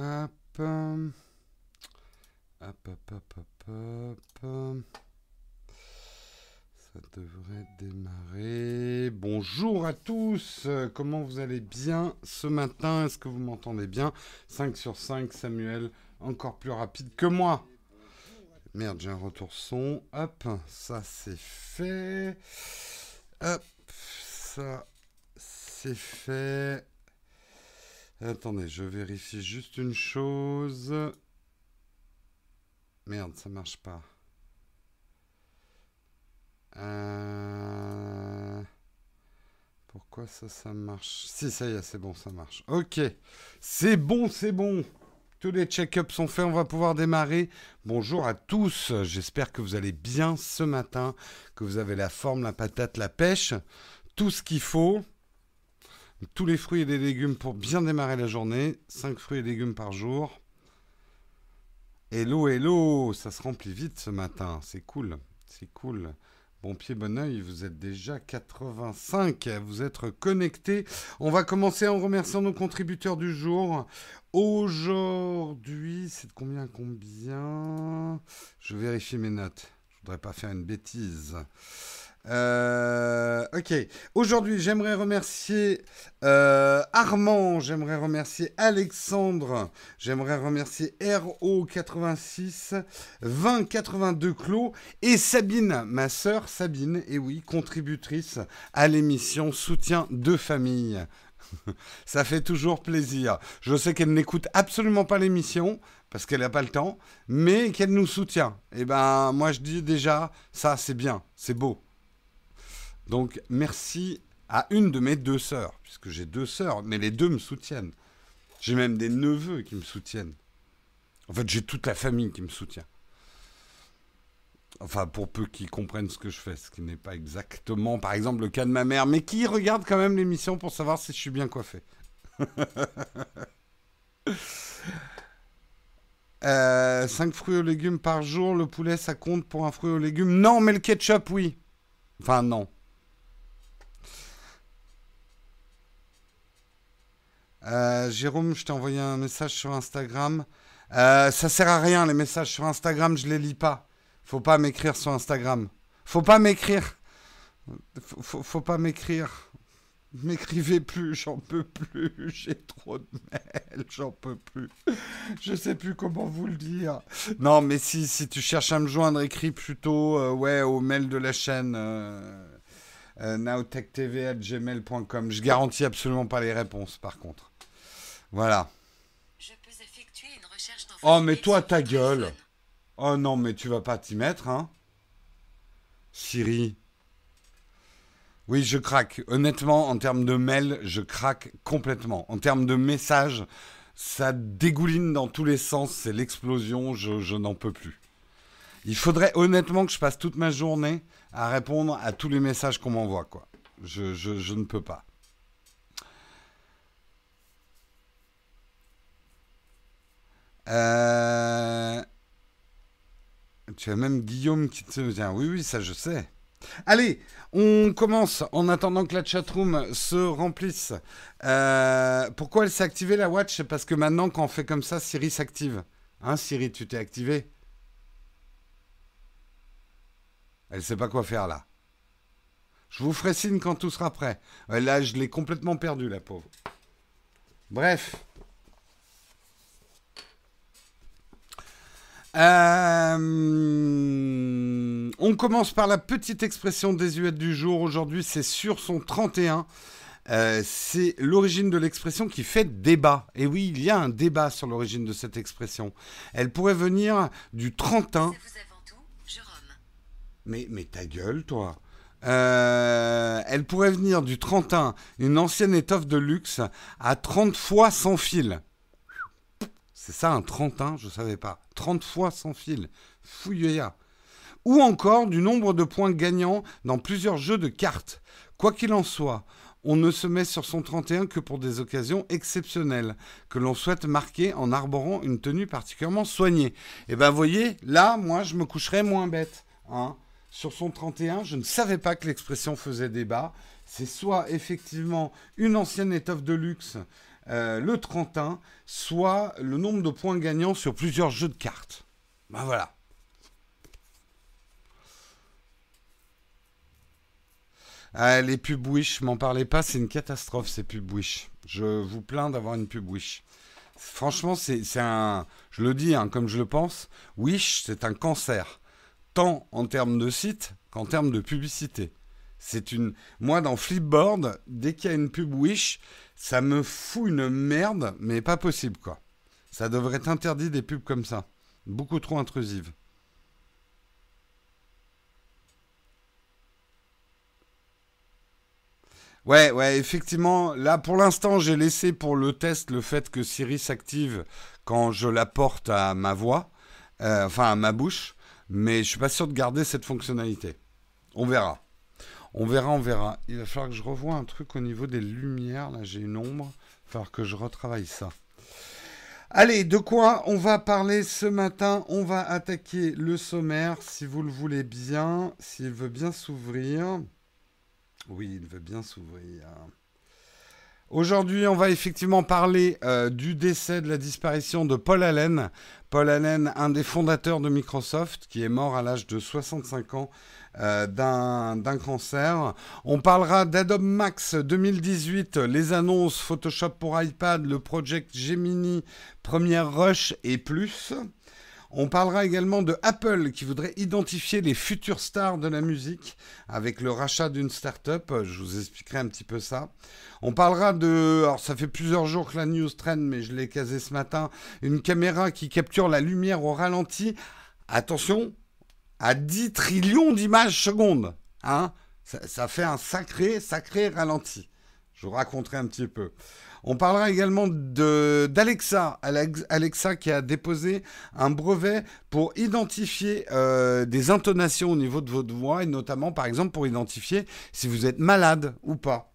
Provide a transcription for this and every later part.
Hop. Hop, hop, hop, hop, hop. Ça devrait démarrer. Bonjour à tous. Comment vous allez bien ce matin? Est-ce que vous m'entendez bien? 5 sur 5, Samuel, encore plus rapide que moi. Merde, j'ai un retour son. Hop, ça c'est fait. Hop, ça c'est fait. Attendez, je vérifie juste une chose. Merde, ça marche pas. Euh, pourquoi ça, ça marche? Si, ça y est, c'est bon, ça marche. Ok, c'est bon, c'est bon. Tous les check-ups sont faits, on va pouvoir démarrer. Bonjour à tous, j'espère que vous allez bien ce matin, que vous avez la forme, la patate, la pêche, tout ce qu'il faut tous les fruits et les légumes pour bien démarrer la journée. 5 fruits et légumes par jour. Hello, hello, ça se remplit vite ce matin. C'est cool, c'est cool. Bon pied, bon oeil, vous êtes déjà 85, vous êtes connectés. On va commencer en remerciant nos contributeurs du jour. Aujourd'hui, c'est de combien combien? Je vérifie mes notes. Je voudrais pas faire une bêtise. Euh, ok. Aujourd'hui, j'aimerais remercier euh, Armand, j'aimerais remercier Alexandre, j'aimerais remercier RO86, 2082 Clos et Sabine, ma sœur Sabine, et oui, contributrice à l'émission Soutien de famille. Ça fait toujours plaisir. Je sais qu'elle n'écoute absolument pas l'émission parce qu'elle n'a pas le temps, mais qu'elle nous soutient. Et eh ben, moi je dis déjà, ça c'est bien, c'est beau. Donc merci à une de mes deux sœurs, puisque j'ai deux sœurs, mais les deux me soutiennent. J'ai même des neveux qui me soutiennent. En fait, j'ai toute la famille qui me soutient. Enfin, pour peu qu'ils comprennent ce que je fais, ce qui n'est pas exactement, par exemple, le cas de ma mère, mais qui regarde quand même l'émission pour savoir si je suis bien coiffé. euh, 5 fruits aux légumes par jour, le poulet, ça compte pour un fruit aux légumes? Non, mais le ketchup, oui. Enfin, non. Euh, Jérôme, je t'ai envoyé un message sur Instagram. Euh, ça sert à rien, les messages sur Instagram, je les lis pas. Faut pas m'écrire sur Instagram. Faut pas m'écrire. Faut, pas m'écrire. M'écrivez plus, j'en peux plus. J'ai trop de mails, j'en peux plus. Je sais plus comment vous le dire. Non, mais si, si tu cherches à me joindre, écris plutôt euh, ouais, au mail de la chaîne nowtechtv.gmail.com. Je garantis absolument pas les réponses, par contre. Voilà. Je peux effectuer une recherche Oh, mais toi, ta gueule. Oh non, mais tu vas pas t'y mettre, hein Siri. Oui, je craque. Honnêtement, en termes de mail, je craque complètement. En termes de messages, ça dégouline dans tous les sens. C'est l'explosion. Je, n'en peux plus. Il faudrait honnêtement que je passe toute ma journée à répondre à tous les messages qu'on m'envoie, quoi. Je, je ne peux pas. Euh, tu as même Guillaume qui te vient. Oui, oui, ça je sais. Allez, on commence en attendant que la chatroom se remplisse. Euh, pourquoi elle s'est activée la watch? Parce que maintenant, quand on fait comme ça, Siri s'active. Hein, Siri, tu t'es activé? Elle sait pas quoi faire là. Je vous ferai signe quand tout sera prêt. Là, je l'ai complètement perdu, la pauvre. Bref. Euh, on commence par la petite expression désuète du jour. Aujourd'hui, c'est sur son 31. Euh, c'est l'origine de l'expression qui fait débat. Et oui, il y a un débat sur l'origine de cette expression. Elle pourrait venir du 31. Mais, ta gueule, toi. Euh, elle pourrait venir du 31, une ancienne étoffe de luxe à 30 fois sans fil. C'est ça un 31, je ne savais pas. 30 fois sans fil. Fouillea. Ou encore du nombre de points gagnants dans plusieurs jeux de cartes. Quoi qu'il en soit, on ne se met sur son 31 que pour des occasions exceptionnelles, que l'on souhaite marquer en arborant une tenue particulièrement soignée. Et eh ben voyez, là, moi, je me coucherais moins bête. Hein. Sur son 31, je ne savais pas que l'expression faisait débat. C'est soit effectivement une ancienne étoffe de luxe euh, le 31, soit le nombre de points gagnants sur plusieurs jeux de cartes. Ben voilà. Ah, les pubs Wish, m'en parlez pas, c'est une catastrophe ces pubs Wish. Je vous plains d'avoir une pub Wish. Franchement, c'est un. Je le dis hein, comme je le pense, Wish, c'est un cancer. Tant en termes de site qu'en termes de publicité. C'est une. Moi, dans Flipboard, dès qu'il y a une pub Wish, ça me fout une merde, mais pas possible, quoi. Ça devrait être interdit des pubs comme ça. Beaucoup trop intrusives. Ouais, ouais, effectivement. Là, pour l'instant, j'ai laissé pour le test le fait que Siri s'active quand je la porte à ma voix, euh, enfin à ma bouche, mais je suis pas sûr de garder cette fonctionnalité. On verra. On verra, on verra. Il va falloir que je revoie un truc au niveau des lumières. Là, j'ai une ombre. Il va falloir que je retravaille ça. Allez, de quoi on va parler ce matin? On va attaquer le sommaire, si vous le voulez bien, s'il veut bien s'ouvrir. Oui, il veut bien s'ouvrir. Aujourd'hui, on va effectivement parler euh, du décès, de la disparition de Paul Allen. Paul Allen, un des fondateurs de Microsoft, qui est mort à l'âge de 65 ans euh, d'un cancer. On parlera d'Adobe Max 2018, les annonces Photoshop pour iPad, le Project Gemini, Premiere Rush et plus. On parlera également de Apple qui voudrait identifier les futures stars de la musique avec le rachat d'une start-up. Je vous expliquerai un petit peu ça. On parlera de, alors ça fait plusieurs jours que la news trend, mais je l'ai casé ce matin, une caméra qui capture la lumière au ralenti. Attention, à 10 trillions d'images secondes. Hein ça, fait un sacré, sacré ralenti. Je vous raconterai un petit peu. On parlera également d'Alexa. Alexa qui a déposé un brevet pour identifier euh, des intonations au niveau de votre voix et notamment par exemple pour identifier si vous êtes malade ou pas.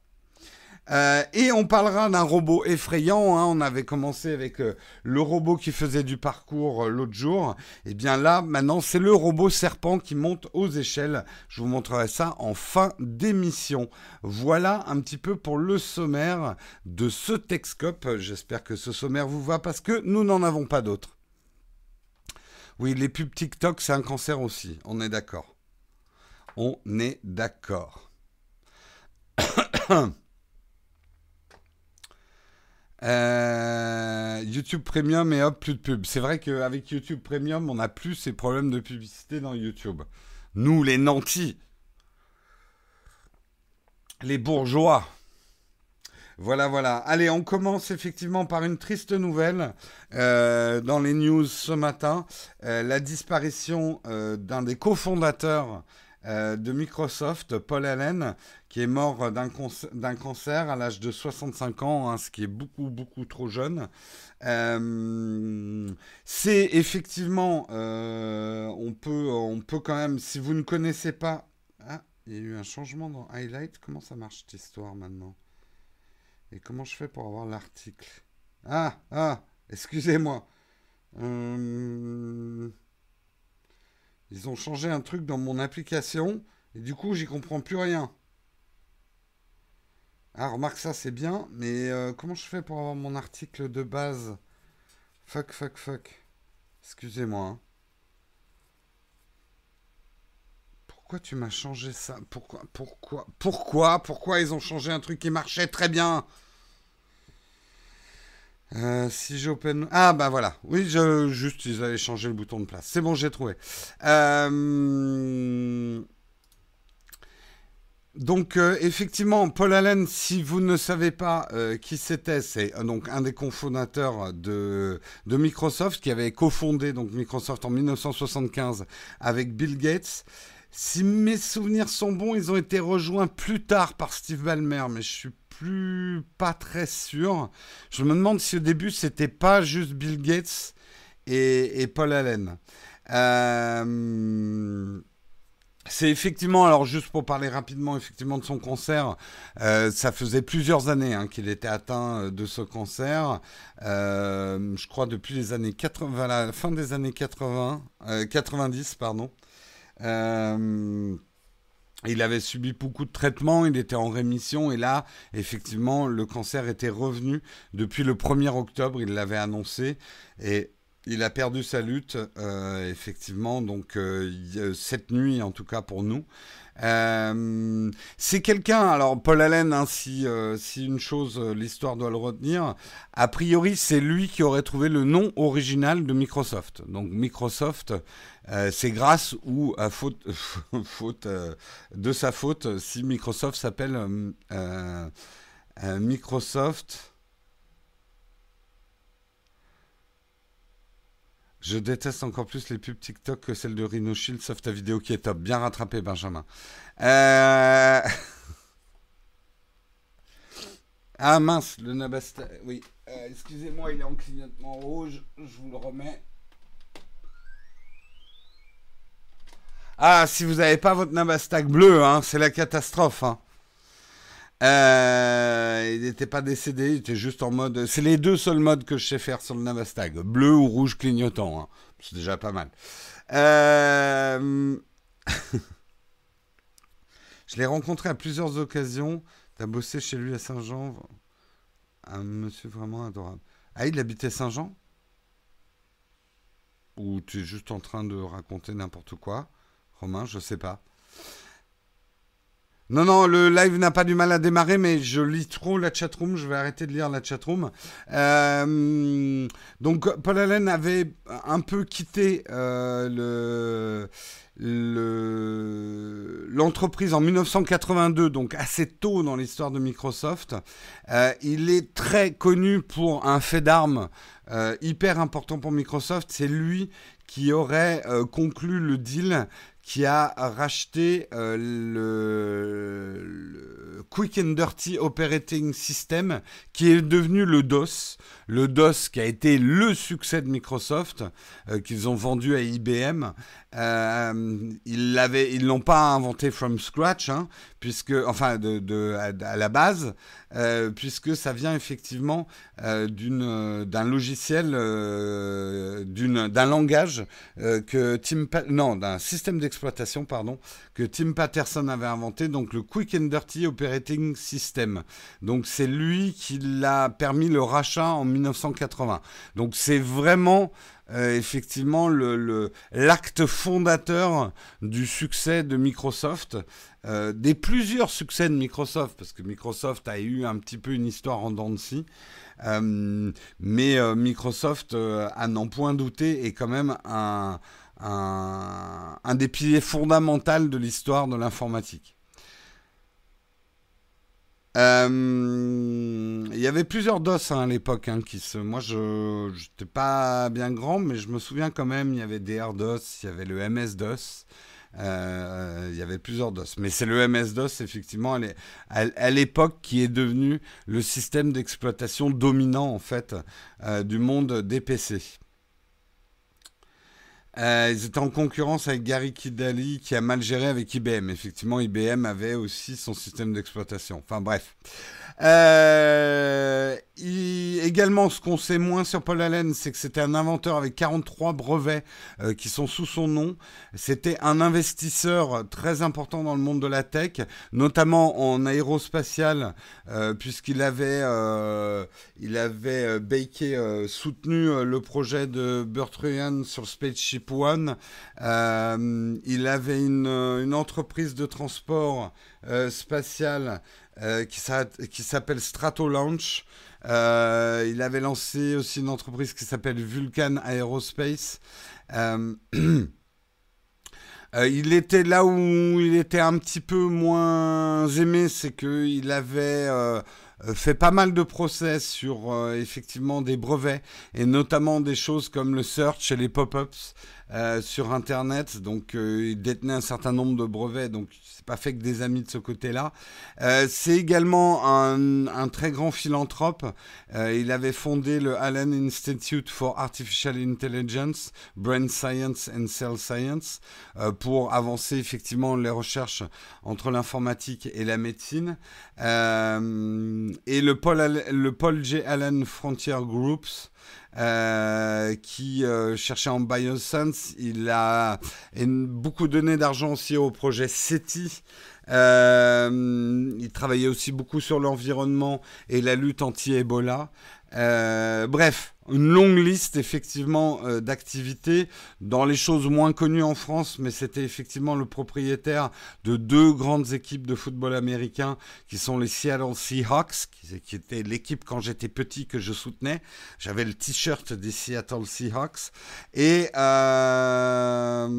Euh, et on parlera d'un robot effrayant. Hein. On avait commencé avec euh, le robot qui faisait du parcours euh, l'autre jour. Et eh bien là, maintenant, c'est le robot serpent qui monte aux échelles. Je vous montrerai ça en fin d'émission. Voilà un petit peu pour le sommaire de ce Texcope. J'espère que ce sommaire vous va parce que nous n'en avons pas d'autres. Oui, les pubs TikTok, c'est un cancer aussi. On est d'accord. On est d'accord. Euh, YouTube Premium et hop, plus de pub. C'est vrai qu'avec YouTube Premium, on n'a plus ces problèmes de publicité dans YouTube. Nous, les nantis, les bourgeois. Voilà, voilà. Allez, on commence effectivement par une triste nouvelle euh, dans les news ce matin. Euh, la disparition d'un des cofondateurs de Microsoft, Paul Allen, qui est mort d'un cancer à l'âge de 65 ans, hein, ce qui est beaucoup, beaucoup trop jeune. Euh, c'est effectivement, euh, on, peut, on peut quand même, si vous ne connaissez pas... Ah, il y a eu un changement dans Highlight. Comment ça marche cette histoire maintenant? Et comment je fais pour avoir l'article? Ah, ah, excusez-moi. Ils ont changé un truc dans mon application et du coup, j'y comprends plus rien. Ah, remarque ça, c'est bien, mais euh, comment je fais pour avoir mon article de base? Fuck, fuck, fuck. Excusez-moi. Hein. Pourquoi tu m'as changé ça? Pourquoi Pourquoi Pourquoi Pourquoi ils ont changé un truc qui marchait très bien? Euh, si j'open... Ah bah voilà. Oui, juste ils avaient changé le bouton de place. C'est bon, j'ai trouvé. Euh, donc euh, effectivement, Paul Allen, si vous ne savez pas qui c'était, c'est donc un des cofondateurs de, de Microsoft qui avait cofondé donc Microsoft en 1975 avec Bill Gates. Si mes souvenirs sont bons, ils ont été rejoints plus tard par Steve Ballmer, mais je suis plus pas très sûr. Je me demande si au début c'était pas juste Bill Gates et, Paul Allen. Euh, c'est effectivement, alors juste pour parler rapidement effectivement de son cancer, euh, ça faisait plusieurs années hein, qu'il était atteint de ce cancer. Euh, je crois depuis les années 80, la fin des années 80, 90 pardon. il avait subi beaucoup de traitements, il était en rémission et là, effectivement, le cancer était revenu depuis le 1er octobre, il l'avait annoncé et il a perdu sa lutte, euh, effectivement, donc euh, cette nuit en tout cas pour nous. Euh, c'est quelqu'un, alors Paul Allen, hein, si, si, une chose, l'histoire doit le retenir, a priori c'est lui qui aurait trouvé le nom original de Microsoft. Donc Microsoft, c'est grâce ou à faute de sa faute si Microsoft s'appelle Microsoft. Je déteste encore plus les pubs TikTok que celles de Rhino Shield, sauf ta vidéo qui est top. Bien rattrapé, Benjamin. Euh, ah mince, le Nabasta. Oui, euh, excusez-moi, il est en clignotement rouge. Je vous le remets. Ah, si vous n'avez pas votre Nabastag bleu, hein, c'est la catastrophe. Hein. Euh, il n'était pas décédé, il était juste en mode. C'est les deux seuls modes que je sais faire sur le Navastag. Bleu ou rouge clignotant. Hein. C'est déjà pas mal. Euh, je l'ai rencontré à plusieurs occasions. Tu as bossé chez lui à Saint-Jean. Un monsieur vraiment adorable. Ah, il habitait Saint-Jean? Ou tu es juste en train de raconter n'importe quoi? Romain, je sais pas. Non, non, le live n'a pas du mal à démarrer, mais je lis trop la chatroom. Je vais arrêter de lire la chatroom. Euh, donc, Paul Allen avait un peu quitté euh, le l'entreprise en 1982, donc assez tôt dans l'histoire de Microsoft. Euh, il est très connu pour un fait d'armes hyper important pour Microsoft. C'est lui qui aurait conclu le deal qui a racheté euh, le, Quick and Dirty Operating System, qui est devenu le DOS. Le DOS qui a été le succès de Microsoft, euh, qu'ils ont vendu à IBM. Euh, ils l'ont pas inventé from scratch, hein, puisque, enfin, de, à, la base, euh, puisque ça vient effectivement euh, d'un logiciel, d'une, d'un langage que Tim, non, d'un système d'exploitation, pardon, que Tim Patterson avait inventé, donc le Quick and Dirty Operating System. Donc c'est lui qui l'a permis le rachat en 1980. Donc c'est vraiment euh, effectivement l'acte le, fondateur du succès de Microsoft, euh, des plusieurs succès de Microsoft, parce que Microsoft a eu un petit peu une histoire en dents de scie, euh, mais Microsoft, à n'en point douter, est quand même un, un des piliers fondamentaux de l'histoire de l'informatique. Euh, il y avait plusieurs DOS hein, à l'époque. Hein, qui. Moi, je n'étais pas bien grand, mais je me souviens quand même, il y avait DR-DOS, il y avait le MS-DOS. Euh, il y avait plusieurs DOS. Mais c'est le MS-DOS, effectivement, à l'époque, qui est devenu le système d'exploitation dominant, en fait, euh, du monde des PC. Euh, ils étaient en concurrence avec Gary Kidali qui a mal géré avec IBM. Effectivement, IBM avait aussi son système d'exploitation. Enfin bref. Euh, également, ce qu'on sait moins sur Paul Allen, c'est que c'était un inventeur avec 43 brevets euh, qui sont sous son nom. C'était un investisseur très important dans le monde de la tech, notamment en aérospatial, euh, puisqu'il avait, euh, il avait soutenu le projet de Burt Ryan sur Spaceship One. il avait une, entreprise de transport spatial qui s'appelle Strato Launch. Euh, il avait lancé aussi une entreprise qui s'appelle Vulcan Aerospace. Euh, euh, il était là où il était un petit peu moins aimé, c'est qu'il avait fait pas mal de procès sur effectivement des brevets et notamment des choses comme le search et les pop-ups sur Internet. Donc il détenait un certain nombre de brevets, donc pas fait que des amis de ce côté-là. Euh, c'est également un, très grand philanthrope. Euh, il avait fondé le Allen Institute for Artificial Intelligence, Brain Science and Cell Science euh, pour avancer effectivement les recherches entre l'informatique et la médecine. Et le Paul, le Paul J. Allen Frontier Groups, euh, qui euh, cherchait en Biosense. Il a beaucoup donné d'argent aussi au projet SETI. Euh, il travaillait aussi beaucoup sur l'environnement et la lutte anti-Ebola. Euh, bref, une longue liste effectivement euh, d'activités dans les choses moins connues en France, mais c'était effectivement le propriétaire de deux grandes équipes de football américain qui sont les Seattle Seahawks, qui, qui était l'équipe quand j'étais petit que je soutenais. J'avais le t-shirt des Seattle Seahawks et, euh,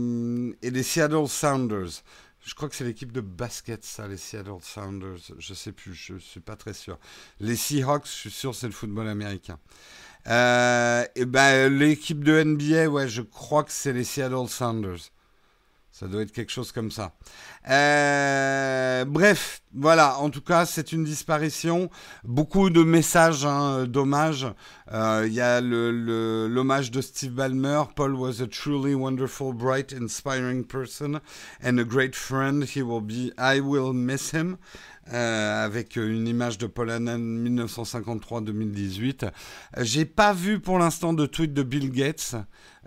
et les Seattle Sounders. Je crois que c'est l'équipe de basket, ça, les Seattle Sounders. Je sais plus, je suis pas très sûr. Les Seahawks, je suis sûr, c'est le football américain. Euh, et ben l'équipe de NBA, ouais, je crois que c'est les Seattle Sounders. Ça doit être quelque chose comme ça. Euh, bref, voilà, en tout cas, c'est une disparition. Beaucoup de messages hein, d'hommage. Euh, il y a l'hommage de Steve Ballmer. Paul was a truly wonderful, bright, inspiring person and a great friend. He will be, I will miss him. Euh, avec une image de Paul Annan 1953-2018. J'ai pas vu pour l'instant de tweet de Bill Gates.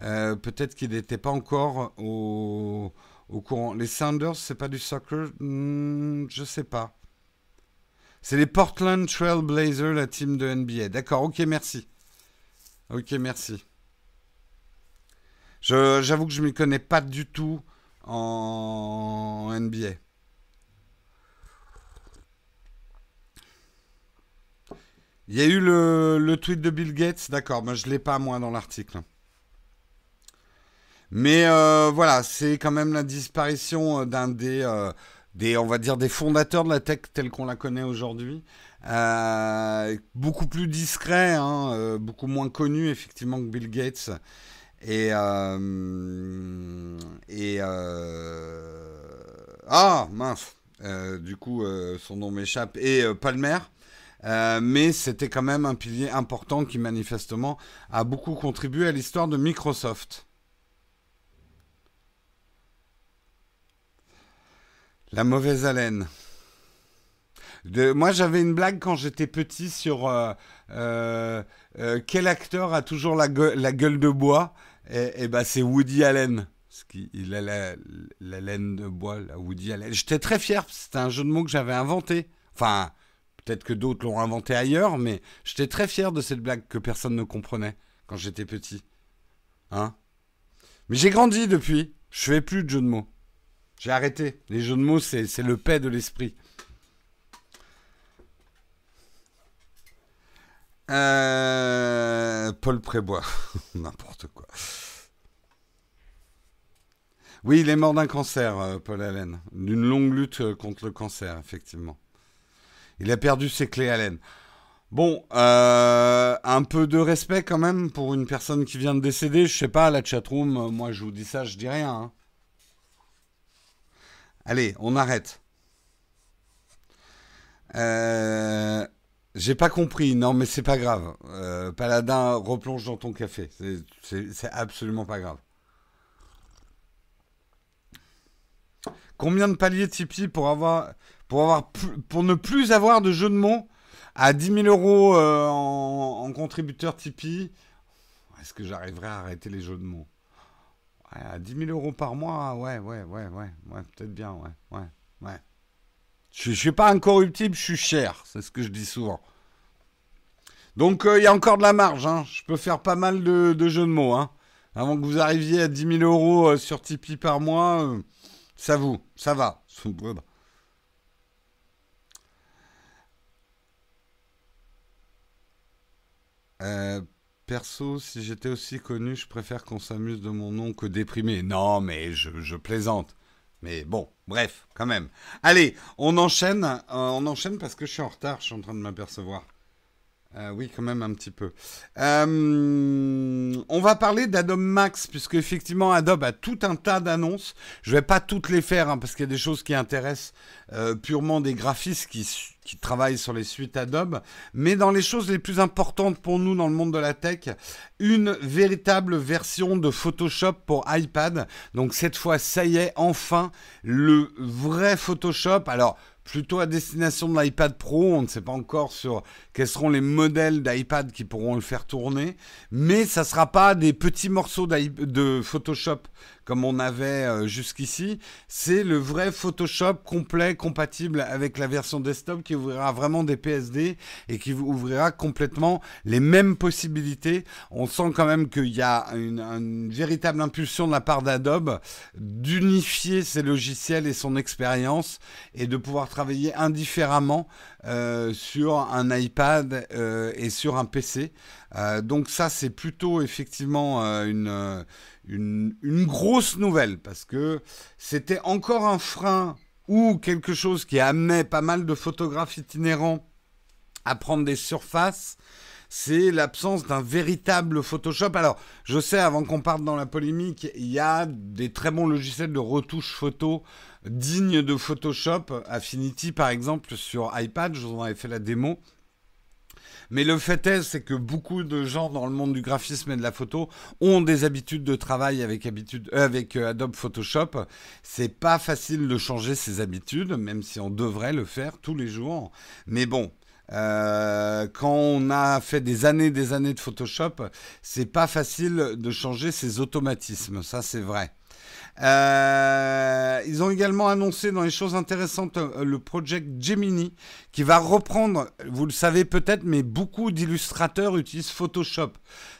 Euh, peut-être qu'il n'était pas encore au, courant. Les Sounders, c'est pas du soccer? Hmm, Je sais pas. C'est les Portland Trail Blazers, la team de NBA. D'accord, ok, merci. Ok, merci. J'avoue que je ne m'y connais pas du tout en NBA. Il y a eu le, tweet de Bill Gates, d'accord, mais je ne l'ai pas moi dans l'article. Mais euh, voilà, c'est quand même la disparition euh, d'un des, euh, des, on va dire, des fondateurs de la tech telle qu'on la connaît aujourd'hui. beaucoup plus discret, hein, beaucoup moins connu effectivement que Bill Gates. Et, ah mince, du coup son nom m'échappe. Et Palmer. Mais c'était quand même un pilier important qui manifestement a beaucoup contribué à l'histoire de Microsoft. La mauvaise haleine. moi, j'avais une blague quand j'étais petit sur euh, euh, quel acteur a toujours la, gueule de bois? Et, et ben, c'est Woody Allen. il a la, laine de bois, la Woody Allen. J'étais très fier. C'était un jeu de mots que j'avais inventé. Enfin, Peut-être que d'autres l'ont inventé ailleurs, mais j'étais très fier de cette blague que personne ne comprenait quand j'étais petit. Hein? Mais j'ai grandi depuis. Je fais plus de jeux de mots. J'ai arrêté. Les jeux de mots, c'est le paix de l'esprit. Euh, Paul Prébois. N'importe quoi. Oui, il est mort d'un cancer, euh, Paul Allen. D'une longue lutte euh, contre le cancer, effectivement. Il a perdu ses clés laine. Bon, un peu de respect quand même pour une personne qui vient de décéder. Je sais pas, la chatroom, moi je vous dis ça, je dis rien. Hein. Allez, on arrête. Euh, j'ai pas compris, non mais c'est pas grave. Paladin, replonge dans ton café. C'est absolument pas grave. Combien de paliers Tipeee pour pour, avoir pour ne plus avoir de jeu de mots à 10 000 euros euh, en, contributeur Tipeee, est-ce que j'arriverai à arrêter les jeux de mots? À 10 000 euros par mois, ouais, ouais, ouais, ouais, ouais peut-être bien, ouais, ouais, ouais. Je ne suis pas incorruptible, je suis cher, c'est ce que je dis souvent. Donc euh, il y a encore de la marge, hein. je peux faire pas mal de, jeux de mots. Hein. Avant que vous arriviez à 10 000 euros euh, sur Tipeee par mois, ça vous, ça va. Euh, perso, si j'étais aussi connu, je préfère qu'on s'amuse de mon nom que déprimé. Non, mais je, plaisante. Mais bon, bref, quand même. Allez, on enchaîne. Euh, on enchaîne parce que je suis en retard, je suis en train de m'apercevoir. Euh, oui, quand même un petit peu. on va parler d'Adobe Max, puisque effectivement Adobe a tout un tas d'annonces. Je vais pas toutes les faire, hein, parce qu'il y a des choses qui intéressent purement des graphistes qui qui travaille sur les suites Adobe, mais dans les choses les plus importantes pour nous dans le monde de la tech, une véritable version de Photoshop pour iPad. Donc cette fois, ça y est, enfin, le vrai Photoshop. Alors, plutôt à destination de l'iPad Pro. On ne sait pas encore sur quels seront les modèles d'iPad qui pourront le faire tourner, mais ça sera pas des petits morceaux de Photoshop comme on avait euh, jusqu'ici. C'est le vrai Photoshop complet, compatible avec la version desktop qui ouvrira vraiment des PSD et qui ouvrira complètement les mêmes possibilités. On sent quand même qu'il y a une, une, véritable impulsion de la part d'Adobe d'unifier ses logiciels et son expérience et de pouvoir travailler indifféremment euh, sur un iPad euh, et sur un PC. Euh, donc ça, c'est plutôt effectivement une, une, une, grosse nouvelle parce que c'était encore un frein ou quelque chose qui amenait pas mal de photographes itinérants à prendre des surfaces c'est l'absence d'un véritable Photoshop. Alors, je sais, avant qu'on parte dans la polémique, il y a des très bons logiciels de retouche photo dignes de Photoshop. Affinity, par exemple, sur iPad, je vous en avais fait la démo. Mais le fait est, c'est que beaucoup de gens dans le monde du graphisme et de la photo ont des habitudes de travail avec, habitude, euh, avec euh, Adobe Photoshop. C'est pas facile de changer ses habitudes, même si on devrait le faire tous les jours. Mais bon, euh, quand on a fait des années, des années de Photoshop, c'est pas facile de changer ses automatismes. Ça, c'est vrai. Euh, ils ont également annoncé dans les choses intéressantes euh, le Project Gemini qui va reprendre, vous le savez peut-être, mais beaucoup d'illustrateurs utilisent Photoshop.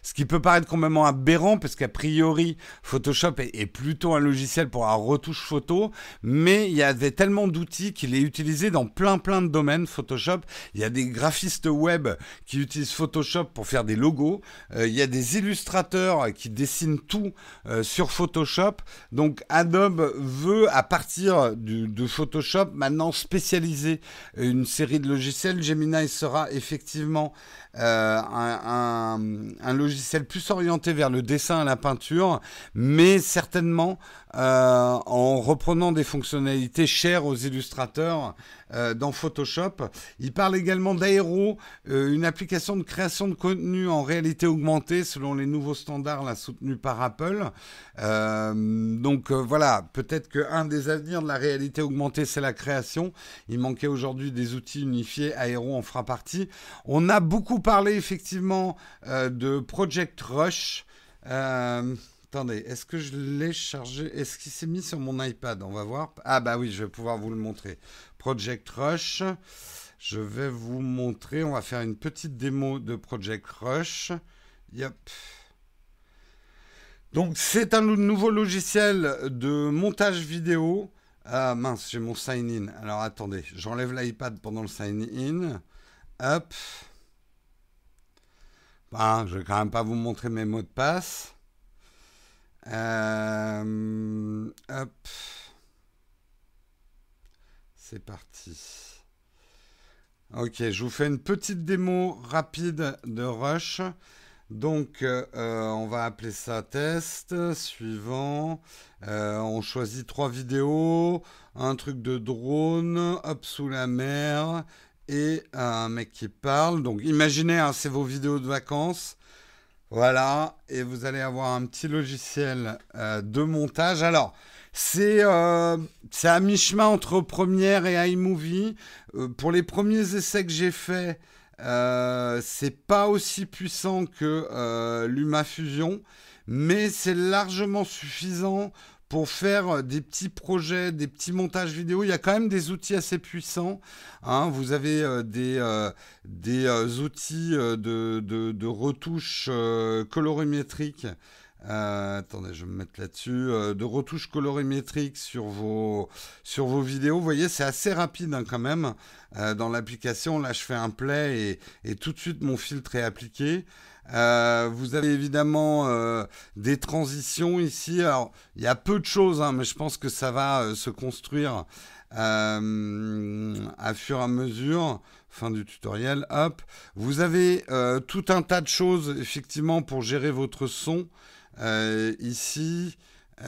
Ce qui peut paraître complètement aberrant parce qu'a priori Photoshop est, plutôt un logiciel pour la retouche photo, mais il y avait tellement d'outils qu'il est utilisé dans plein plein de domaines Photoshop. Il y a des graphistes web qui utilisent Photoshop pour faire des logos. Euh, il y a des illustrateurs qui dessinent tout sur Photoshop. Donc donc Adobe veut, à partir de Photoshop, maintenant spécialiser une série de logiciels. Gemini sera effectivement euh, un, logiciel plus orienté vers le dessin et la peinture, mais certainement euh, en reprenant des fonctionnalités chères aux illustrateurs euh, dans Photoshop. Il parle également d'Aero, une application de création de contenu en réalité augmentée selon les nouveaux standards soutenus par Apple. donc voilà, peut-être qu'un des avenirs de la réalité augmentée, c'est la création. Il manquait aujourd'hui des outils unifiés, Aero en fera partie. On a beaucoup parler effectivement euh, de Project Rush. Euh, attendez, est-ce que je l'ai chargé? Est-ce qu'il s'est mis sur mon iPad? On va voir. Ah bah oui, je vais pouvoir vous le montrer. Project Rush. Je vais vous montrer. On va faire une petite démo de Project Rush. Yep. Donc c'est un nouveau logiciel de montage vidéo. Ah mince, j'ai mon sign-in. Alors attendez, j'enlève l'iPad pendant le sign-in. Hop. Bon, je vais quand même pas vous montrer mes mots de passe. Euh. C'est parti. Ok, je vous fais une petite démo rapide de Rush. Donc, euh, on va appeler ça test. Suivant. Euh, on choisit trois vidéos. Un truc de drone. Hop, sous la mer et un mec qui parle. Donc imaginez, hein, c'est vos vidéos de vacances. Voilà, et vous allez avoir un petit logiciel euh, de montage. Alors, c'est euh, à mi-chemin entre Premiere et iMovie. Euh, pour les premiers essais que j'ai faits, c'est pas aussi puissant que LumaFusion, mais c'est largement suffisant pour faire euh, des petits projets, des petits montages vidéo, il y a quand même des outils assez puissants. Hein. Vous avez euh, des, euh, des outils de, de, de retouche attendez, je vais me mettre là-dessus. de retouche colorimétrique sur vos, sur vos vidéos. Vous voyez, c'est assez rapide hein, quand même dans l'application. Là, je fais un play et, et, tout de suite, mon filtre est appliqué. Euh, vous avez évidemment euh, des transitions ici. Alors, il y a peu de choses, hein, mais je pense que ça va euh, se construire à fur et à mesure. Fin du tutoriel. Hop. Vous avez tout un tas de choses, effectivement, pour gérer votre son. ici, vous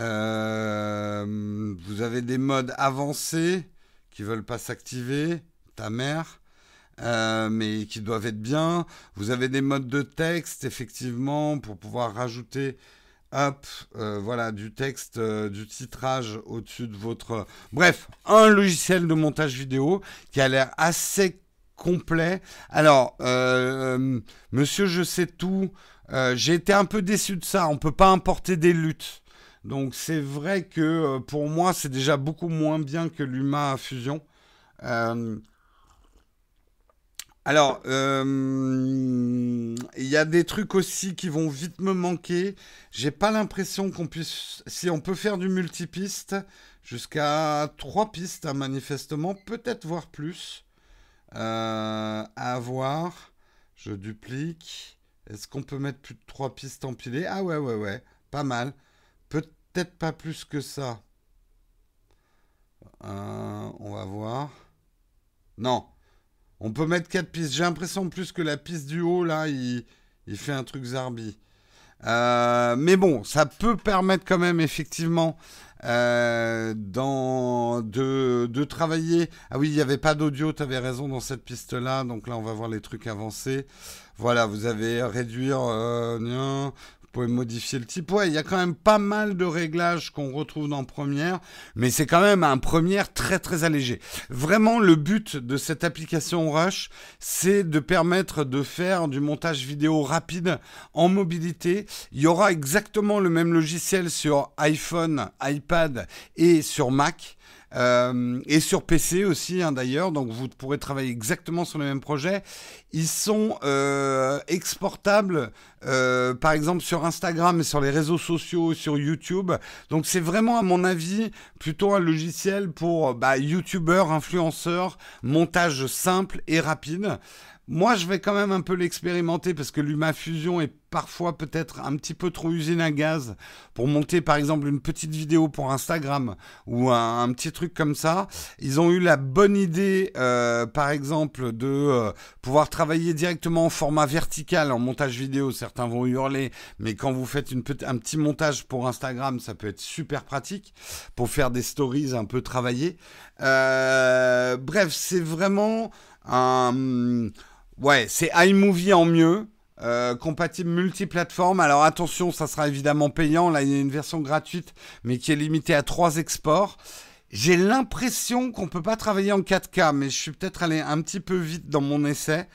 avez des modes avancés qui veulent pas s'activer. Ta mère. Euh, mais qui doivent être bien. Vous avez des modes de texte, effectivement, pour pouvoir rajouter hop, euh, voilà, du texte, euh, du titrage au-dessus de votre... Bref, un logiciel de montage vidéo qui a l'air assez complet. Alors, monsieur, je sais tout. J'ai été un peu déçu de ça. On peut pas importer des luttes. Donc c'est vrai que pour moi, c'est déjà beaucoup moins bien que l'Uma Fusion. Alors, euh, il y a des trucs aussi qui vont vite me manquer. J'ai pas l'impression qu'on puisse. Si on peut faire du multipiste jusqu'à trois pistes, hein, manifestement, peut-être voir plus. Euh, à voir. Je duplique. Est-ce qu'on peut mettre plus de trois pistes empilées? Ah ouais, ouais, ouais. Pas mal. Peut-être pas plus que ça. Euh, on va voir. Non. On peut mettre 4 pistes. J'ai l'impression plus que la piste du haut, là, il, fait un truc zarbi. Euh, mais bon, ça peut permettre quand même effectivement euh, de, travailler. Ah oui, il n'y avait pas d'audio, tu avais raison dans cette piste-là. Donc là, on va voir les trucs avancés. Voilà, vous avez réduire. Euh, pouvez modifier le type. Ouais, il y a quand même pas mal de réglages qu'on retrouve dans Premiere, mais c'est quand même un Premiere très très allégé. Vraiment, le but de cette application Rush, c'est de permettre de faire du montage vidéo rapide en mobilité. Il y aura exactement le même logiciel sur iPhone, iPad et sur Mac. Euh, et sur PC aussi hein, d'ailleurs, donc vous pourrez travailler exactement sur les mêmes projets. Ils sont euh, exportables, euh, par exemple sur Instagram sur les réseaux sociaux, sur YouTube. Donc c'est vraiment à mon avis plutôt un logiciel pour bah, YouTubeurs, influenceurs, montage simple et rapide. Moi, je vais quand même un peu l'expérimenter parce que LumaFusion est parfois peut-être un petit peu trop usine à gaz pour monter par exemple une petite vidéo pour Instagram ou un, petit truc comme ça. Ils ont eu la bonne idée, euh, par exemple, de euh, pouvoir travailler directement en format vertical en montage vidéo. Certains vont hurler, mais quand vous faites une un petit montage pour Instagram, ça peut être super pratique pour faire des stories un peu travaillées. Euh, bref, c'est vraiment un Ouais, c'est iMovie en mieux. Euh, compatible multiplateforme. Alors attention, ça sera évidemment payant. Là, il y a une version gratuite, mais qui est limitée à trois exports. J'ai l'impression qu'on peut pas travailler en 4K, mais je suis peut-être allé un petit peu vite dans mon essai.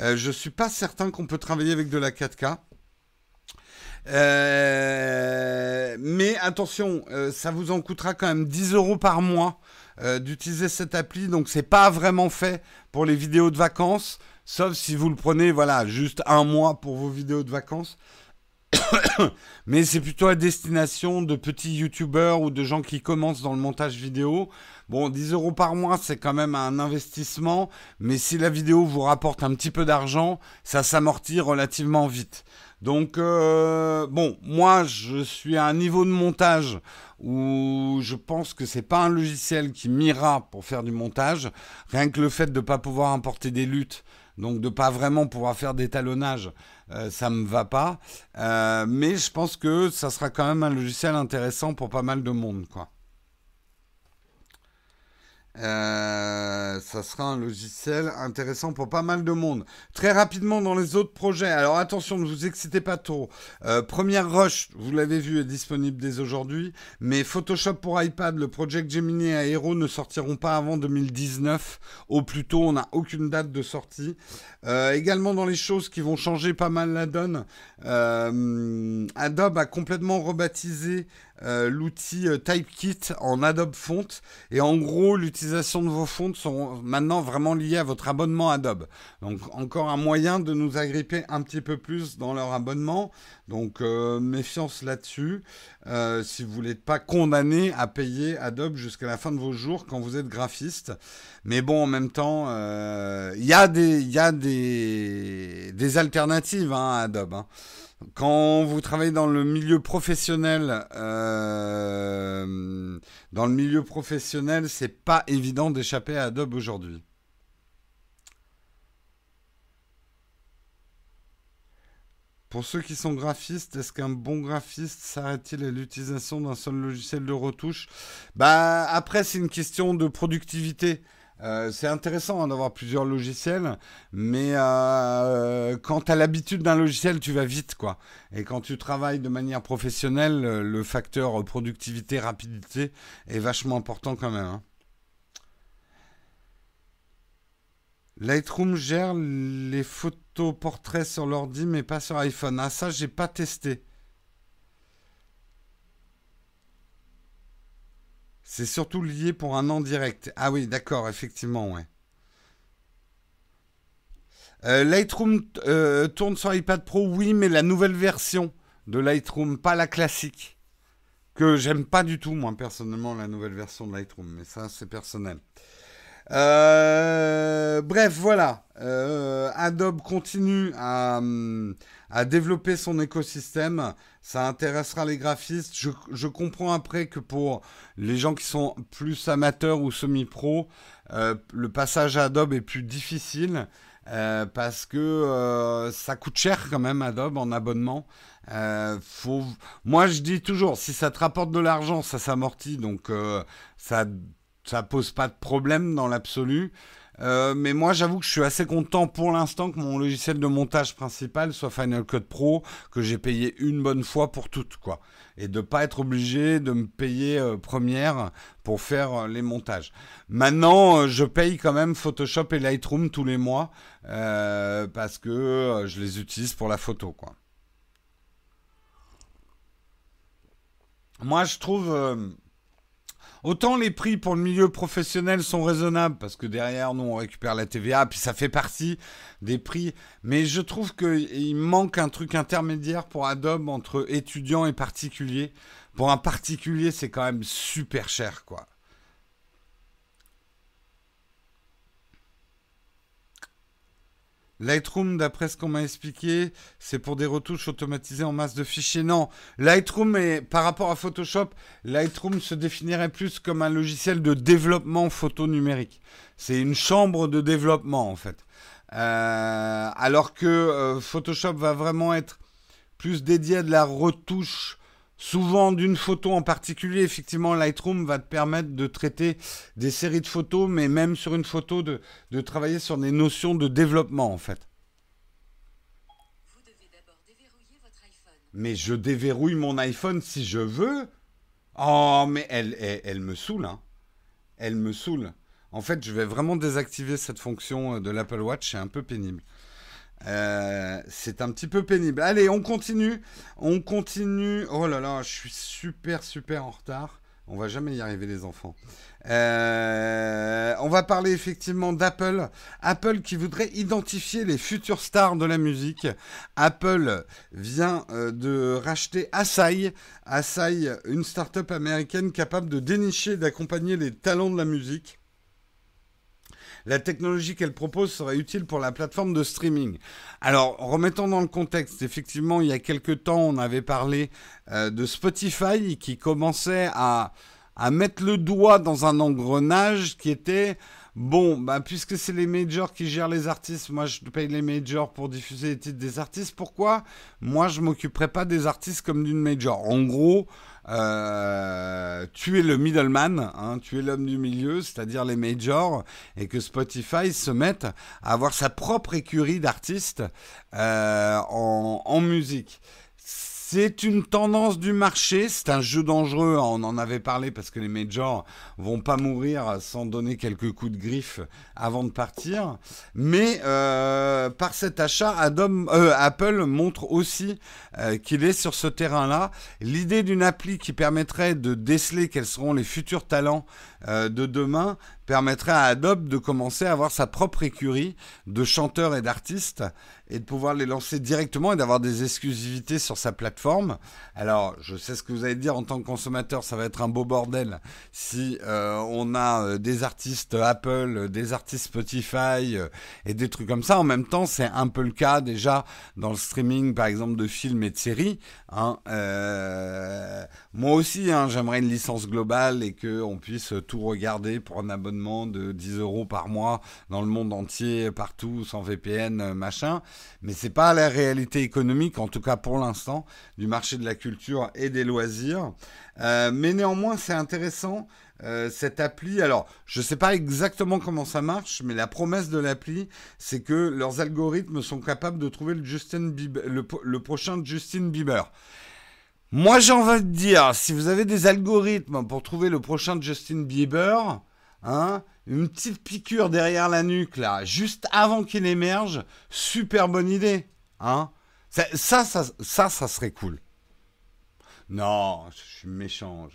Euh, je suis pas certain qu'on peut travailler avec de la 4K. Euh, mais attention, euh, ça vous en coûtera quand même 10 euros par mois d'utiliser cette appli. Donc c'est pas vraiment fait pour les vidéos de vacances. Sauf si vous le prenez, voilà, juste un mois pour vos vidéos de vacances. Mais c'est plutôt à destination de petits youtubeurs ou de gens qui commencent dans le montage vidéo. Bon, 10 euros par mois, c'est quand même un investissement. Mais si la vidéo vous rapporte un petit peu d'argent, ça s'amortit relativement vite. Donc, euh, bon, moi, je suis à un niveau de montage où je pense que c'est pas un logiciel qui m'ira pour faire du montage. Rien que le fait de ne pas pouvoir importer des luttes donc de pas vraiment pouvoir faire d'étalonnage, euh, ça me va pas. Euh, mais je pense que ça sera quand même un logiciel intéressant pour pas mal de monde, quoi. Euh, ça sera un logiciel intéressant pour pas mal de monde. Très rapidement dans les autres projets. Alors attention, ne vous excitez pas trop. Euh, première rush, vous l'avez vu, est disponible dès aujourd'hui. Mais Photoshop pour iPad, le Project Gemini et Aero ne sortiront pas avant 2019. Au plus tôt, on n'a aucune date de sortie. Euh, également dans les choses qui vont changer pas mal la donne, Adobe a complètement rebaptisé euh, l'outil euh, Typekit en Adobe Font. Et en gros, l'utilisation de vos fonts sont maintenant vraiment liées à votre abonnement Adobe. Donc encore un moyen de nous agripper un petit peu plus dans leur abonnement. Donc euh, méfiance là-dessus. si vous n'êtes pas condamné à payer Adobe jusqu'à la fin de vos jours quand vous êtes graphiste. Mais bon, en même temps, il y a des, y a des alternatives hein, à Adobe. Hein. Quand vous travaillez dans le milieu professionnel, euh, dans le milieu professionnel, c'est pas évident d'échapper à Adobe aujourd'hui. Pour ceux qui sont graphistes, est-ce qu'un bon graphiste s'arrête-t-il à l'utilisation d'un seul logiciel de retouche? Bah après c'est une question de productivité. Euh, c'est intéressant hein, d'avoir plusieurs logiciels, mais euh, quand tu as l'habitude d'un logiciel, tu vas vite, quoi. Et quand tu travailles de manière professionnelle, le facteur productivité, rapidité est vachement important quand même. Hein. Lightroom gère les photos portraits sur l'ordi, mais pas sur iPhone. Ah, ça, j'ai pas testé. C'est surtout lié pour un an direct. Ah oui, d'accord, effectivement, ouais. Euh, Lightroom euh, tourne sur iPad Pro, oui, mais la nouvelle version de Lightroom, pas la classique. Que j'aime pas du tout, moi, personnellement, la nouvelle version de Lightroom. Mais ça, c'est personnel. Euh, bref, voilà. Euh, Adobe continue à, développer son écosystème. Ça intéressera les graphistes. Je, comprends après que pour les gens qui sont plus amateurs ou semi-pro, euh, le passage à Adobe est plus difficile. parce que ça coûte cher quand même Adobe en abonnement. faut... Moi je dis toujours, si ça te rapporte de l'argent, ça s'amortit, donc ça ça pose pas de problème dans l'absolu. Euh, mais moi, j'avoue que je suis assez content pour l'instant que mon logiciel de montage principal soit Final Cut Pro, que j'ai payé une bonne fois pour toutes, quoi. Et de pas être obligé de me payer euh, première pour faire euh, les montages. Maintenant, je paye quand même Photoshop et Lightroom tous les mois parce que je les utilise pour la photo, quoi. Moi, je trouve Autant les prix pour le milieu professionnel sont raisonnables parce que derrière nous on récupère la TVA, puis ça fait partie des prix. Mais je trouve qu'il manque un truc intermédiaire pour Adobe entre étudiants et particuliers. Pour un particulier, c'est quand même super cher, quoi. Lightroom, d'après ce qu'on m'a expliqué, c'est pour des retouches automatisées en masse de fichiers. Non, Lightroom, est, par rapport à Photoshop, Lightroom se définirait plus comme un logiciel de développement photo numérique. C'est une chambre de développement, en fait. Euh, alors que euh, Photoshop va vraiment être plus dédié à de la retouche Souvent d'une photo en particulier, effectivement, Lightroom va te permettre de traiter des séries de photos, mais même sur une photo, de, travailler sur des notions de développement en fait. Mais je déverrouille mon iPhone si je veux. Oh, mais elle, elle, me saoule. Hein. Elle me saoule. En fait, je vais vraiment désactiver cette fonction de l'Apple Watch. C'est un peu pénible. Euh, c'est un petit peu pénible. Allez, on continue. On continue. Oh là là, je suis super, super en retard. On va jamais y arriver, les enfants. Euh, on va parler effectivement d'Apple. Apple qui voudrait identifier les futures stars de la musique. Apple vient euh, de racheter Asai. Asai, une start-up américaine capable de dénicher, d'accompagner les talents de la musique la technologie qu'elle propose serait utile pour la plateforme de streaming. Alors, remettons dans le contexte, effectivement, il y a quelques temps, on avait parlé euh, de Spotify qui commençait à, mettre le doigt dans un engrenage qui était Bon, bah, puisque c'est les majors qui gèrent les artistes, moi je paye les majors pour diffuser les titres des artistes. Pourquoi? Moi je m'occuperai pas des artistes comme d'une major. En gros, euh, tu es le middleman, hein, tu l'homme du milieu, c'est-à-dire les majors, et que Spotify se mette à avoir sa propre écurie d'artistes euh, en musique. C'est une tendance du marché, c'est un jeu dangereux, on en avait parlé parce que les majors vont pas mourir sans donner quelques coups de griffe avant de partir. Mais euh, par cet achat, euh, Apple montre aussi euh, qu'il est sur ce terrain-là. L'idée d'une appli qui permettrait de déceler quels seront les futurs talents de demain permettrait à Adobe de commencer à avoir sa propre écurie de chanteurs et d'artistes et de pouvoir les lancer directement et d'avoir des exclusivités sur sa plateforme. Alors, je sais ce que vous allez dire en tant que consommateur, ça va être un beau bordel si euh, on a euh, des artistes Apple, des artistes Spotify euh, et des trucs comme ça. En même temps, c'est un peu le cas déjà dans le streaming, par exemple, de films et de séries. Hein. moi aussi, hein, j'aimerais une licence globale et qu'on puisse tout regarder pour un abonnement de 10 euros par mois dans le monde entier, partout, sans VPN, machin mais c'est pas la réalité économique, en tout cas pour l'instant, du marché de la culture et des loisirs. Euh, mais néanmoins, c'est intéressant euh, cette appli, alors je ne sais pas exactement comment ça marche, mais la promesse de l'appli, c'est que leurs algorithmes sont capables de trouver le, Justin le, prochain Justin Bieber. Moi j'ai envie de dire, si vous avez des algorithmes pour trouver le prochain Justin Bieber, hein, une petite piqûre derrière la nuque là, juste avant qu'il émerge, super bonne idée. Hein ça, ça, ça, ça serait cool. Non, je suis méchant.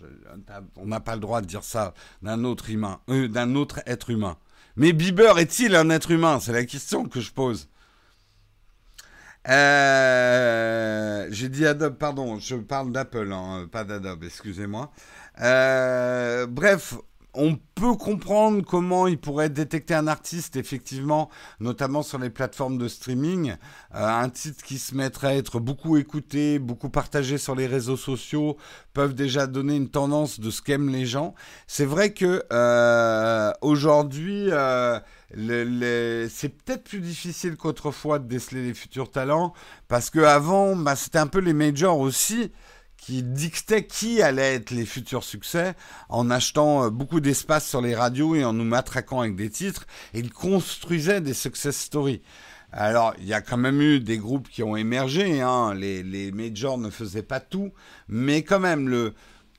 on n'a pas le droit de dire ça d'un autre euh, d'un autre être humain. Mais Bieber est-il un être humain? C'est la question que je pose. Euh, j'ai dit Adobe, pardon, je parle d'Apple, hein, pas d'Adobe, excusez-moi. Euh, bref, on peut comprendre comment il pourrait détecter un artiste, effectivement, notamment sur les plateformes de streaming. Euh, un titre qui se mettrait à être beaucoup écouté, beaucoup partagé sur les réseaux sociaux, peuvent déjà donner une tendance de ce qu'aiment les gens. C'est vrai que euh, aujourd'hui, euh, c'est peut-être plus difficile qu'autrefois de déceler les futurs talents, parce qu'avant, bah, c'était un peu les majors aussi qui dictait qui allait être les futurs succès en achetant euh, beaucoup d'espace sur les radios et en nous matraquant avec des titres. Et il construisait des success stories. Alors, il y a quand même eu des groupes qui ont émergé. Hein. Les, majors ne faisaient pas tout. Mais quand même,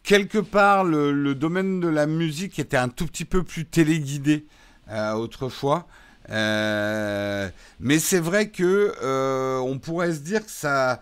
quelque part, le, domaine de la musique était un tout petit peu plus téléguidé autrefois. Euh, mais c'est vrai que on pourrait se dire que ça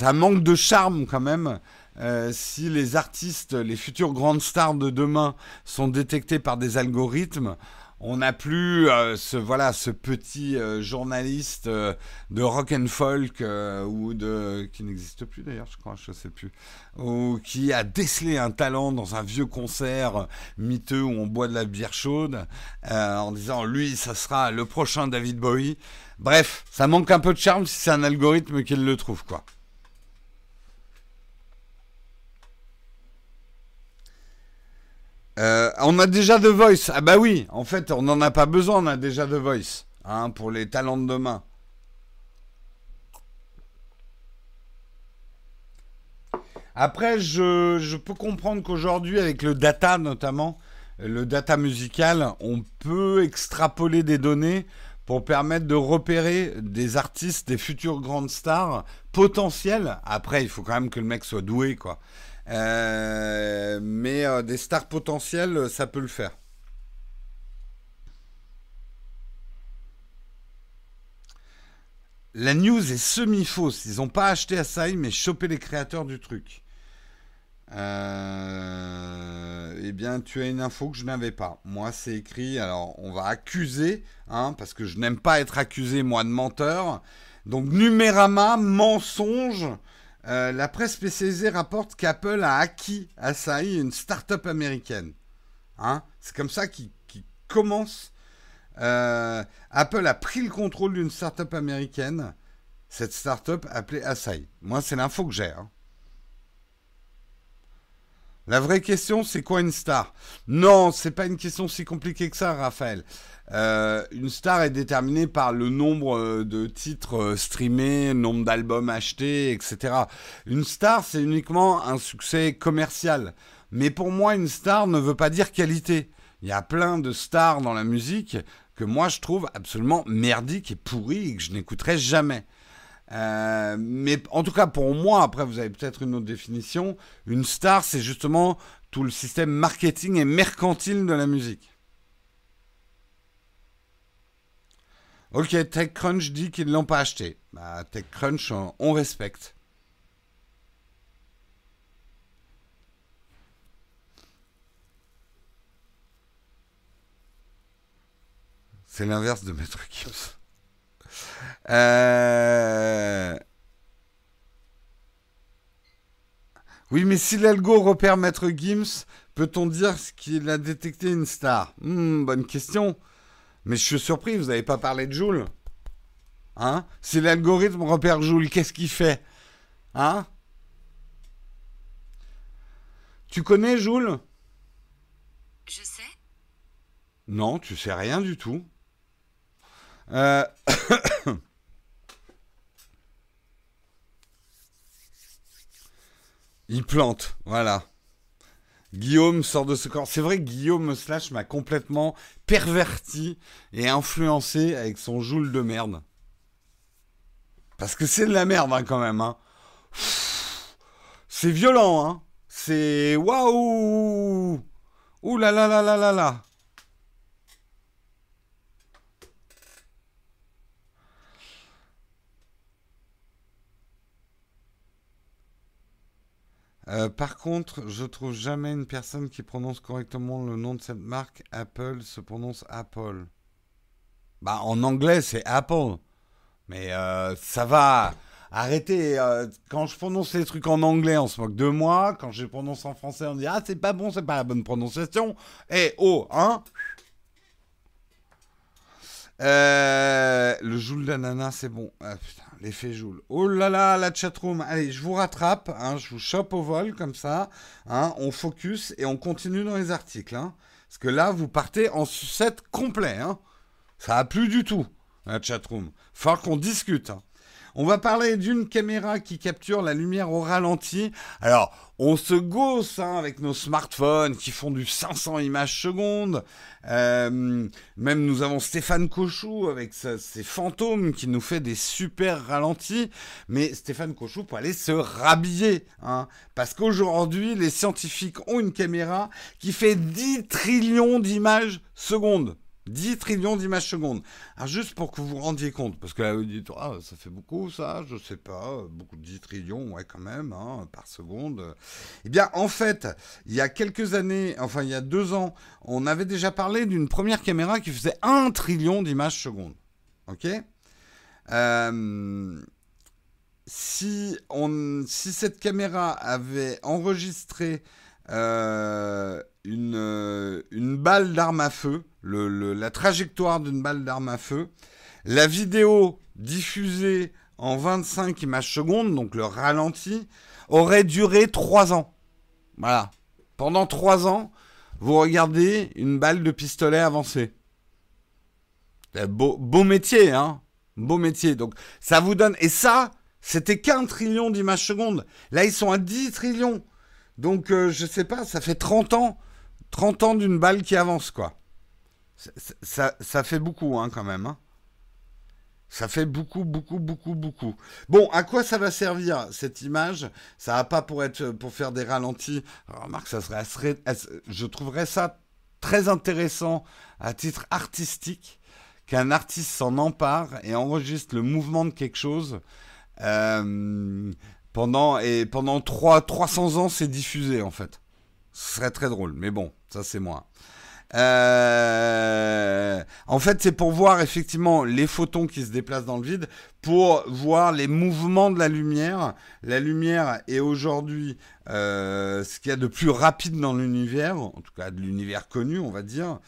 ça manque de charme quand même. Euh, si les artistes, les futures grandes stars de demain sont détectés par des algorithmes, on n'a plus euh, ce voilà ce petit euh, journaliste de rock and folk ou de qui n'existe plus d'ailleurs je crois je sais plus. Ou qui a décelé un talent dans un vieux concert miteux où on boit de la bière chaude en disant lui ça sera le prochain David Bowie. Bref ça manque un peu de charme si c'est un algorithme qui le trouve quoi Euh, on a déjà The Voice. Ah bah oui, en fait, on n'en a pas besoin, on a déjà The Voice. Hein, pour les talents de demain. Après, je, peux comprendre qu'aujourd'hui, avec le data notamment, le data musical, on peut extrapoler des données pour permettre de repérer des artistes, des futures grandes stars potentielles. Après, il faut quand même que le mec soit doué, quoi. Euh, mais euh, des stars potentielles, ça peut le faire. La news est semi-fausse. Ils n'ont pas acheté Asahi, mais chopé les créateurs du truc. Euh, eh bien, tu as une info que je n'avais pas. Moi, c'est écrit. Alors, on va accuser, hein, parce que je n'aime pas être accusé, moi, de menteur. Donc, Numérama, mensonge. Euh, la presse spécialisée rapporte qu'Apple a acquis Asahi, une start-up américaine. Hein C'est comme ça qu'il commence. Euh, Apple a pris le contrôle d'une start-up américaine. Cette start-up appelée Asahi. Moi, c'est l'info que j'ai. Hein. La vraie question, c'est quoi une star? Non, c'est pas une question si compliquée que ça, Raphaël. Euh, une star est déterminée par le nombre euh, de titres euh, streamés, nombre d'albums achetés, etc. Une star, c'est uniquement un succès commercial. Mais pour moi, une star ne veut pas dire qualité. Il y a plein de stars dans la musique que moi je trouve absolument merdiques et pourries et que je n'écouterai jamais. Mais en tout cas, pour moi, après vous avez peut-être une autre définition, une star, c'est justement tout le système marketing et mercantile de la musique. Ok, TechCrunch dit qu'ils ne l'ont pas acheté. Bah, TechCrunch, on, respecte. C'est l'inverse de Maître Gims. Euh, oui, mais si l'algo repère Maître Gims, peut-on dire qu'il a détecté une star? Hmm, Bonne question. Mais je suis surpris, vous n'avez pas parlé de Joule. Hein? Si l'algorithme repère Joule, qu'est-ce qu'il fait? Hein? Tu connais Joule? Je sais. Non, tu sais rien du tout. Euh... Il plante, voilà. Guillaume sort de ce corps. C'est vrai que Guillaume Slash m'a complètement perverti et influencé avec son joule de merde. Parce que c'est de la merde hein, quand même. Hein. C'est violent, hein. C'est waouh. Ouh là là là là là là. Euh, par contre, je trouve jamais une personne qui prononce correctement le nom de cette marque. Apple se prononce Apple. Bah, en anglais, c'est Apple. Mais euh, ça va. Arrêtez. Euh, quand je prononce les trucs en anglais, on se moque de moi. Quand je prononce en français, on dit Ah, c'est pas bon, c'est pas la bonne prononciation. Eh, oh, hein? Le joule d'ananas, c'est bon. Ah, putain l'effet Joule. Oh là là, la chatroom. Allez, je vous rattrape, hein, je vous chope au vol comme ça. Hein, on focus et on continue dans les articles. Hein. parce que là, vous partez en sucette complet. Hein. Ça a plus du tout, la chatroom. Faut qu'on discute. On va parler d'une caméra qui capture la lumière au ralenti. Alors, on se gosse hein, avec nos smartphones qui font du 500 images secondes. Euh, même nous avons Stéphane Cochou avec ses fantômes qui nous fait des super ralentis. Mais Stéphane Cochou pour aller se rhabiller. Hein, parce qu'aujourd'hui, les scientifiques ont une caméra qui fait 10 trillions d'images secondes. 10 trillions d'images secondes. Alors juste pour que vous vous rendiez compte, parce que là vous dites, ah, ça fait beaucoup ça, je sais pas, beaucoup de 10 trillions, ouais quand même, hein, par seconde. Eh bien en fait, il y a quelques années, enfin il y a deux ans, on avait déjà parlé d'une première caméra qui faisait 1 trillion d'images secondes. Ok? Euh, si, on, si cette caméra avait enregistré euh, une, euh, une balle d'arme à feu, la trajectoire d'une balle d'arme à feu, la vidéo diffusée en 25 images secondes, donc le ralenti, aurait duré 3 ans. Voilà. Pendant 3 ans, vous regardez une balle de pistolet avancée. Beau, beau métier, hein Beau métier. Donc, ça vous donne... Et ça, c'était qu'un trillion d'images secondes. Là, ils sont à 10 trillions. Donc, euh, je sais pas, ça fait 30 ans. 30 ans d'une balle qui avance, quoi. Ça, ça, fait beaucoup, hein, quand même. Hein. Ça fait beaucoup, beaucoup, beaucoup, beaucoup. Bon, à quoi ça va servir cette image? Ça va pas pour être pour faire des ralentis. remarque, ça serait, je trouverais ça très intéressant à titre artistique qu'un artiste s'en empare et enregistre le mouvement de quelque chose. Euh, pendant et pendant 3, 300 ans, c'est diffusé en fait. Ce serait très drôle, mais bon, ça c'est moi. Euh, en fait, c'est pour voir effectivement les photons qui se déplacent dans le vide, pour voir les mouvements de la lumière. La lumière est aujourd'hui euh, ce qu'il y a de plus rapide dans l'univers, en tout cas de l'univers connu, on va dire.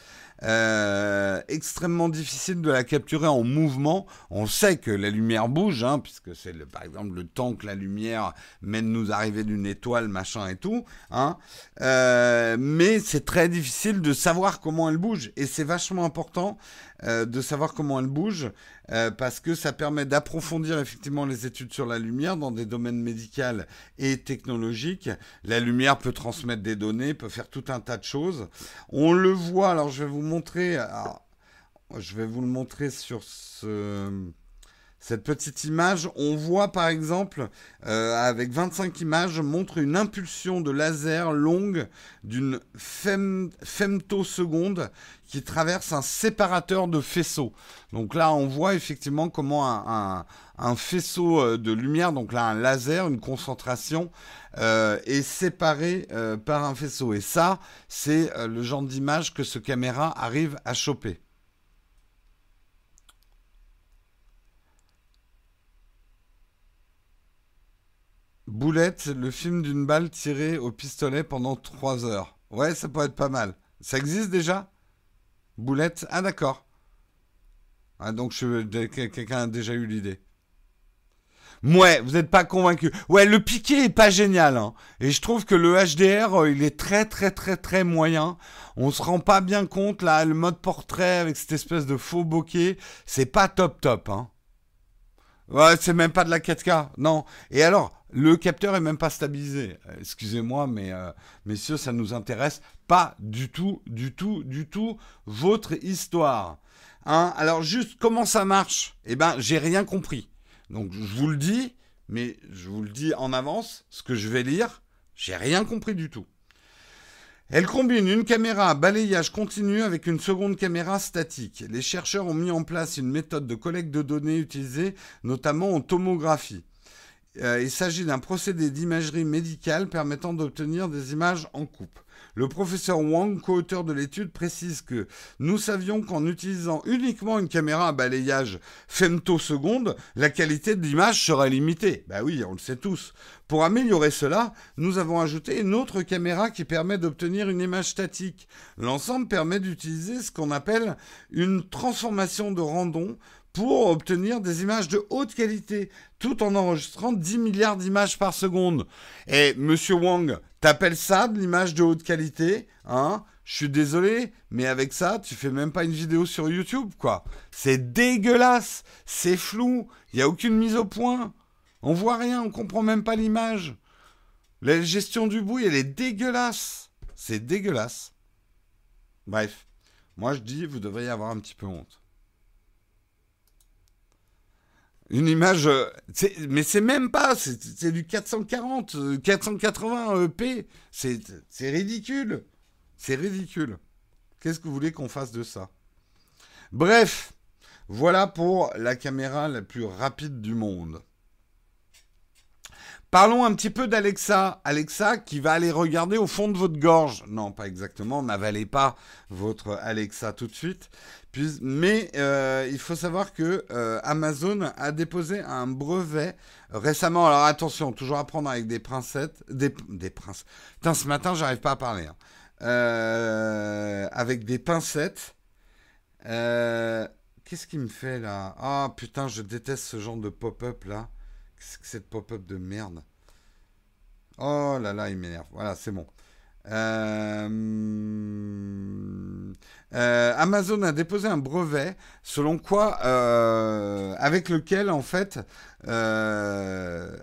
Euh, extrêmement difficile de la capturer en mouvement. On sait que la lumière bouge, hein, puisque c'est par exemple le temps que la lumière mène nous arriver d'une étoile, machin et tout. Hein. Euh, mais c'est très difficile de savoir comment elle bouge. Et c'est vachement important euh, de savoir comment elle bouge, euh, parce que ça permet d'approfondir effectivement les études sur la lumière dans des domaines médicaux et technologiques. La lumière peut transmettre des données, peut faire tout un tas de choses. On le voit, alors je vais vous montrer, je vais vous le montrer sur ce cette petite image, on voit par exemple, euh, avec 25 images, montre une impulsion de laser longue d'une femtoseconde qui traverse un séparateur de faisceaux. Donc là, on voit effectivement comment un, faisceau euh, de lumière, donc là un laser, une concentration, euh, est séparé par un faisceau. Et ça, c'est le genre d'image que ce caméra arrive à choper. Boulette, le film d'une balle tirée au pistolet pendant 3 heures. Ouais, ça pourrait être pas mal. Ça existe déjà? Boulette Ah d'accord. Ah, donc quelqu'un a déjà eu l'idée. Ouais, vous n'êtes pas convaincu. Ouais, le piqué est pas génial. Hein. Et je trouve que le HDR, euh, il est très très très très moyen. On se rend pas bien compte là, le mode portrait avec cette espèce de faux bokeh, c'est pas top top. Hein. Ouais, c'est même pas de la 4K. Non. Et alors, Le capteur est même pas stabilisé. Euh, excusez-moi, mais euh, messieurs, ça nous intéresse pas du tout, du tout, du tout votre histoire. Hein Alors juste comment ça marche? Eh ben, j'ai rien compris. Donc je vous le dis, mais je vous le dis en avance, ce que je vais lire, j'ai rien compris du tout. Elle combine une caméra à balayage continu avec une seconde caméra statique. Les chercheurs ont mis en place une méthode de collecte de données utilisée notamment en tomographie. Euh, il s'agit d'un procédé d'imagerie médicale permettant d'obtenir des images en coupe. Le professeur Wang, co-auteur de l'étude, précise que nous savions qu'en utilisant uniquement une caméra à balayage femtoseconde, la qualité de l'image serait limitée. Bah oui, on le sait tous. Pour améliorer cela, nous avons ajouté une autre caméra qui permet d'obtenir une image statique. L'ensemble permet d'utiliser ce qu'on appelle une transformation de randon pour obtenir des images de haute qualité, tout en enregistrant 10 milliards d'images par seconde. Et Monsieur Wang, t'appelles ça de l'image de haute qualité Hein? Je suis désolé, mais avec ça, tu fais même pas une vidéo sur YouTube, quoi. C'est dégueulasse, c'est flou, il n'y a aucune mise au point. On voit rien, on comprend même pas l'image. La gestion du bruit, elle est dégueulasse. C'est dégueulasse. Bref, moi je dis, vous devriez avoir un petit peu honte. Une image, euh, mais c'est même pas, c'est du 440, 480 p C'est ridicule. C'est ridicule. Qu'est-ce que vous voulez qu'on fasse de ça? Bref, voilà pour la caméra la plus rapide du monde. Parlons un petit peu d'Alexa. Alexa qui va aller regarder au fond de votre gorge. Non, pas exactement. N'avalez pas votre Alexa tout de suite. mais euh, il faut savoir que euh, Amazon a déposé un brevet récemment. Alors attention, toujours à prendre avec des princettes. Des, des. Putain, ce matin, j'arrive pas à parler. Hein. Euh, avec des pincettes. Qu'est-ce qu'il me fait là? Ah putain, je déteste ce genre de pop-up là. Que cette pop-up de merde? Oh là là, il m'énerve. Voilà, c'est bon. Euh, euh, Amazon a déposé un brevet selon quoi, euh, avec lequel en fait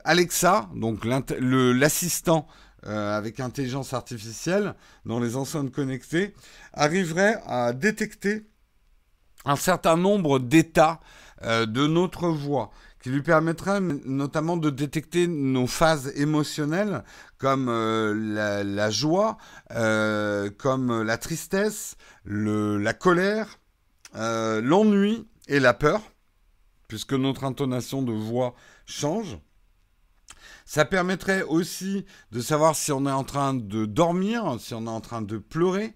Alexa, donc l'assistant avec intelligence artificielle dans les enceintes connectées, arriverait à détecter un certain nombre d'états de notre voix qui lui permettra notamment de détecter nos phases émotionnelles comme euh, la, joie, euh, comme la tristesse, la colère, euh, l'ennui et la peur, puisque notre intonation de voix change. Ça permettrait aussi de savoir si on est en train de dormir, si on est en train de pleurer.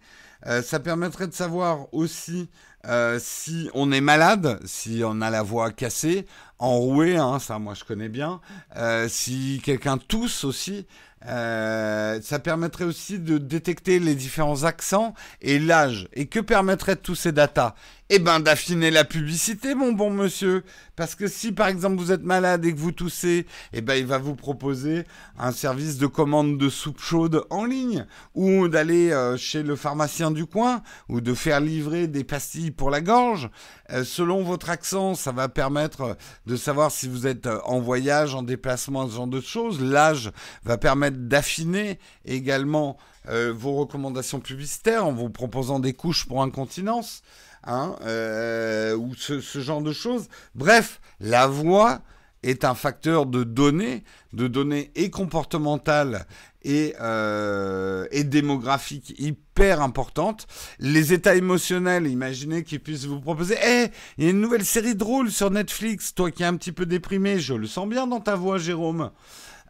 ça permettrait de savoir aussi euh, si on est malade, si on a la voix cassée, enrouée, hein, ça moi je connais bien, euh, si quelqu'un tousse aussi, euh, ça permettrait aussi de détecter les différents accents et l'âge. Et que permettrait tous ces datas? Eh ben d'affiner la publicité, mon bon monsieur. Parce que si par exemple vous êtes malade et que vous toussez, eh ben il va vous proposer un service de commande de soupe chaude en ligne, ou d'aller euh, chez le pharmacien du coin, ou de faire livrer des pastilles pour la gorge. Euh, selon votre accent, ça va permettre de savoir si vous êtes en voyage, en déplacement, ce genre de choses. L'âge va permettre d'affiner également euh, vos recommandations publicitaires en vous proposant des couches pour incontinence, hein, euh, ou ce, genre de choses. Bref, la voix est un facteur de données, de données et comportementales et, euh, et démographiques hyper importantes. Les états émotionnels, imaginez qu'ils puissent vous proposer Hé, il y a une nouvelle série drôle sur Netflix, toi qui es un petit peu déprimé, je le sens bien dans ta voix, Jérôme.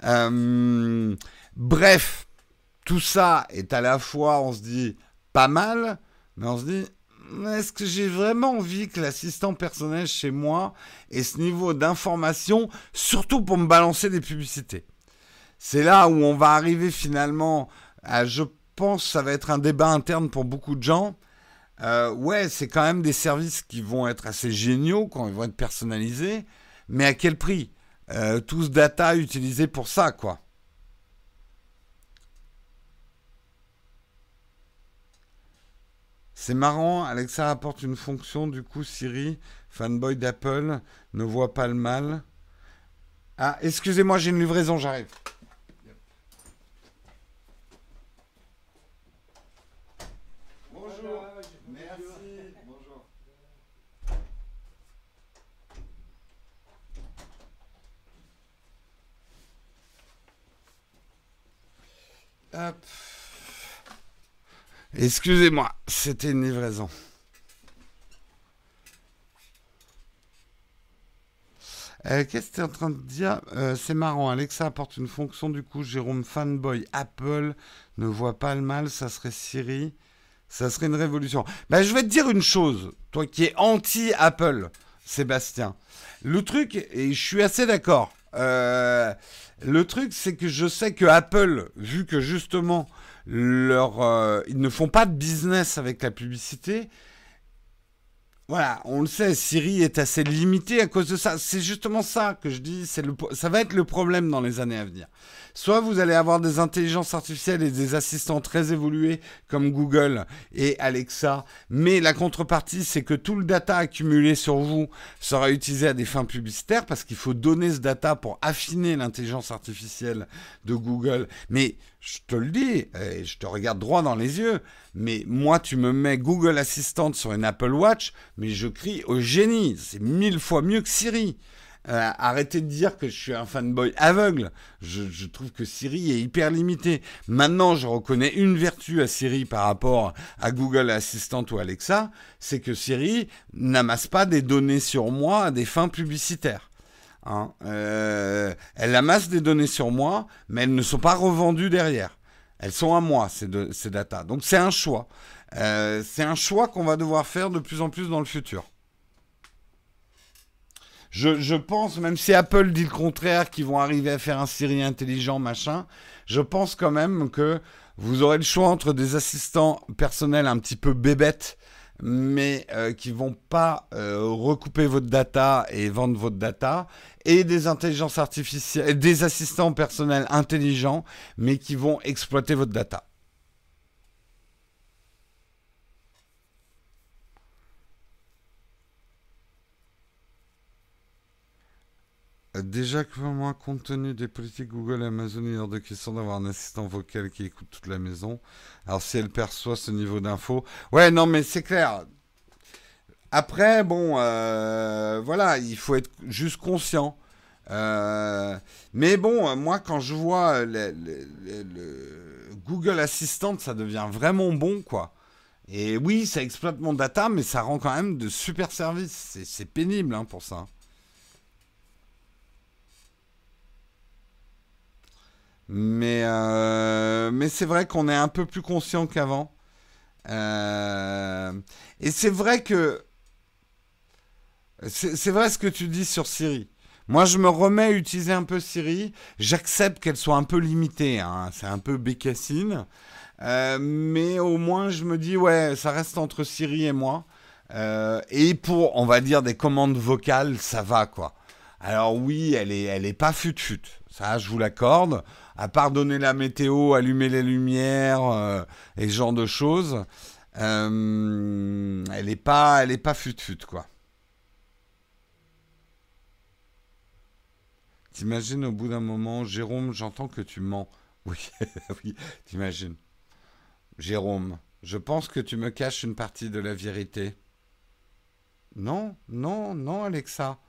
Euh, bref, tout ça est à la fois, on se dit, pas mal, mais on se dit, est-ce que j'ai vraiment envie que l'assistant personnel chez moi ait ce niveau d'information, surtout pour me balancer des publicités? C'est là où on va arriver finalement à, je pense, ça va être un débat interne pour beaucoup de gens. Euh, ouais, c'est quand même des services qui vont être assez géniaux quand ils vont être personnalisés, mais à quel prix? Euh, Tout ce data utilisé pour ça, quoi. C'est marrant, Alexa apporte une fonction, du coup Siri, fanboy d'Apple, ne voit pas le mal. Ah, excusez-moi, j'ai une livraison, j'arrive. Bonjour. Merci. Bonjour. Hop. Excusez-moi, c'était une livraison. Euh, Qu'est-ce que tu es en train de dire? Euh, C'est marrant, Alexa apporte une fonction, du coup, Jérôme fanboy Apple ne voit pas le mal, ça serait Siri, ça serait une révolution. Ben, je vais te dire une chose, toi qui es anti-Apple, Sébastien. Le truc, et je suis assez d'accord, euh, le truc, c'est que je sais que Apple, vu que justement, euh, ils ne font pas de business avec la publicité, voilà, on le sait, Siri est assez limité à cause de ça. C'est justement ça que je dis, c'est ça va être le problème dans les années à venir. Soit vous allez avoir des intelligences artificielles et des assistants très évolués comme Google et Alexa, mais la contrepartie, c'est que tout le data accumulé sur vous sera utilisé à des fins publicitaires parce qu'il faut donner ce data pour affiner l'intelligence artificielle de Google. Mais je te le dis, et je te regarde droit dans les yeux, mais moi, tu me mets Google Assistant sur une Apple Watch, mais je crie au génie. C'est mille fois mieux que Siri. Euh, arrêtez de dire que je suis un fanboy aveugle. Je, je, trouve que Siri est hyper limité. Maintenant, je reconnais une vertu à Siri par rapport à Google Assistant ou Alexa, c'est que Siri n'amasse pas des données sur moi à des fins publicitaires. Hein euh, elle amasse des données sur moi, mais elles ne sont pas revendues derrière. Elles sont à moi, ces, de, datas. Donc c'est un choix. Euh, c'est un choix qu'on va devoir faire de plus en plus dans le futur. Je, je, pense, même si Apple dit le contraire, qu'ils vont arriver à faire un Siri intelligent, machin, je pense quand même que vous aurez le choix entre des assistants personnels un petit peu bébêtes, mais euh, qui vont pas euh, recouper votre data et vendre votre data, et des intelligences artificielles, des assistants personnels intelligents, mais qui vont exploiter votre data. Déjà que moi, compte tenu des politiques Google et Amazon, il est hors de question d'avoir un assistant vocal qui écoute toute la maison. Alors si elle perçoit ce niveau d'info, ouais, non, mais c'est clair. Après, bon, euh, voilà, il faut être juste conscient. Euh, mais bon, moi, quand je vois le, Google Assistant, ça devient vraiment bon, quoi. Et oui, ça exploite mon data, mais ça rend quand même de super services. C'est pénible hein, pour ça. Mais, euh, mais c'est vrai qu'on est un peu plus conscient qu'avant. Euh, et c'est vrai que. C'est vrai ce que tu dis sur Siri. Moi, je me remets à utiliser un peu Siri. J'accepte qu'elle soit un peu limitée. Hein. C'est un peu bécassine. Euh, mais au moins, je me dis, ouais, ça reste entre Siri et moi. Et pour, on va dire, des commandes vocales, ça va, quoi. Alors oui, elle est, elle est pas fut-fut. Ça, je vous l'accorde à part donner la météo, allumer les lumières euh, et ce genre de choses, euh, elle n'est pas, elle est pas fut-fut, quoi. T'imagines au bout d'un moment, Jérôme, j'entends que tu mens. Oui, oui, t'imagines. Jérôme, je pense que tu me caches une partie de la vérité. Non, non, non, Alexa.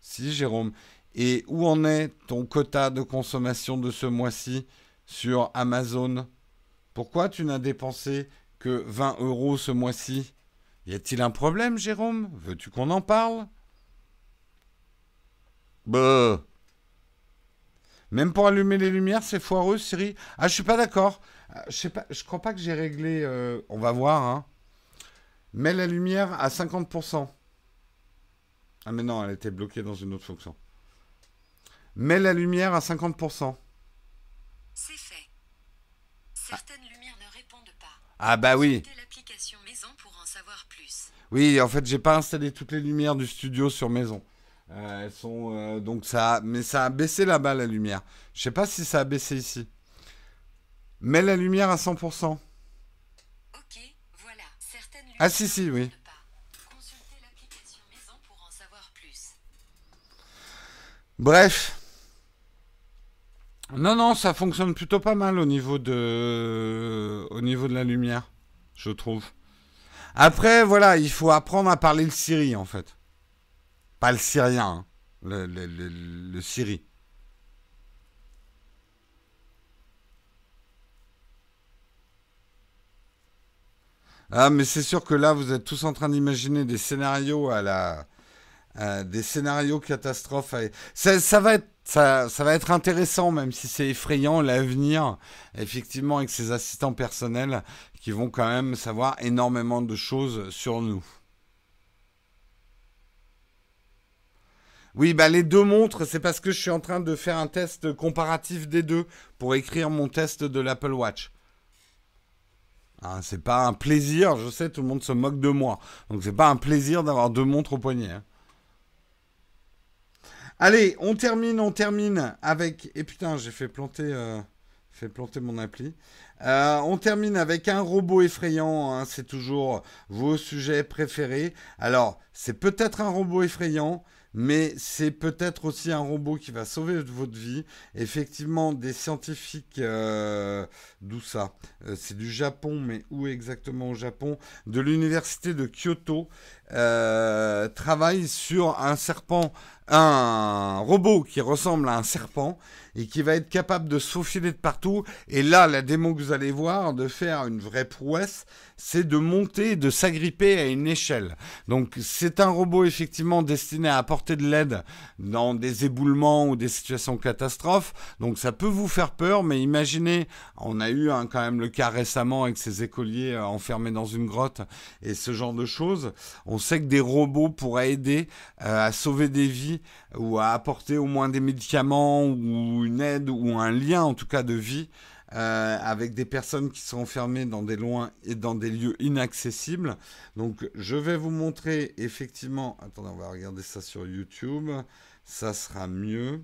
Si, Jérôme. Et où en est ton quota de consommation de ce mois-ci sur Amazon? Pourquoi tu n'as dépensé que 20 euros ce mois-ci? Y a-t-il un problème, Jérôme? Veux-tu qu'on en parle? Bah. Même pour allumer les lumières, c'est foireux, Siri. Ah, je suis pas d'accord. Je sais pas, je crois pas que j'ai réglé. Euh, on va voir. Hein. Mets la lumière à 50%. Ah mais non, elle était bloquée dans une autre fonction. Mets la lumière à 50%. C'est fait. Certaines ah. lumières ne répondent pas. Ah bah oui. l'application maison pour en savoir plus. Oui, en fait, j'ai pas installé toutes les lumières du studio sur maison. Euh, elles sont euh, donc ça, mais ça a baissé là-bas la lumière. Je sais pas si ça a baissé ici. Mets la lumière à 100%. Ok, voilà. Certaines lumières ah si si, oui. Consultez l'application maison pour en savoir plus. Bref. Non, non, ça fonctionne plutôt pas mal au niveau de, la lumière, je trouve. Après, voilà, il faut apprendre à parler le Siri, en fait. Pas le syrien, hein. le, le. Ah, mais c'est sûr que là, vous êtes tous en train d'imaginer des scénarios à la, des scénarios catastrophes. Ça va être, ça, va être intéressant, même si c'est effrayant l'avenir, effectivement, avec ces assistants personnels qui vont quand même savoir énormément de choses sur nous. Oui, bah les deux montres, c'est parce que je suis en train de faire un test comparatif des deux pour écrire mon test de l'Apple Watch. Hein, c'est pas un plaisir, je sais, tout le monde se moque de moi. Donc c'est pas un plaisir d'avoir deux montres au poignet. hein. Allez, on termine, on termine avec. Et putain, j'ai fait planter, euh, fait planter mon appli. Euh, on termine avec un robot effrayant. hein, c'est toujours vos sujets préférés. Alors, c'est peut-être un robot effrayant, mais c'est peut-être aussi un robot qui va sauver votre vie. Effectivement, des scientifiques, euh, d'où ça? C'est du Japon, mais où exactement au Japon? De l'université de Kyoto, travaillent sur un serpent, un robot qui ressemble à un serpent et qui va être capable de se de partout. Et là, la démo que vous allez voir, de faire une vraie prouesse, c'est de monter, de s'agripper à une échelle. Donc c'est un robot effectivement destiné à apporter de l'aide dans des éboulements ou des situations catastrophes. Donc ça peut vous faire peur, mais imaginez, on a eu hein, quand même le cas récemment avec ces écoliers euh, enfermés dans une grotte et ce genre de choses. On sait que des robots pourraient aider euh, à sauver des vies ou à apporter au moins des médicaments ou une aide ou un lien en tout cas de vie euh, avec des personnes qui sont enfermées dans des loin et dans des lieux inaccessibles. Donc je vais vous montrer effectivement. Attendez, on va regarder ça sur YouTube. Ça sera mieux.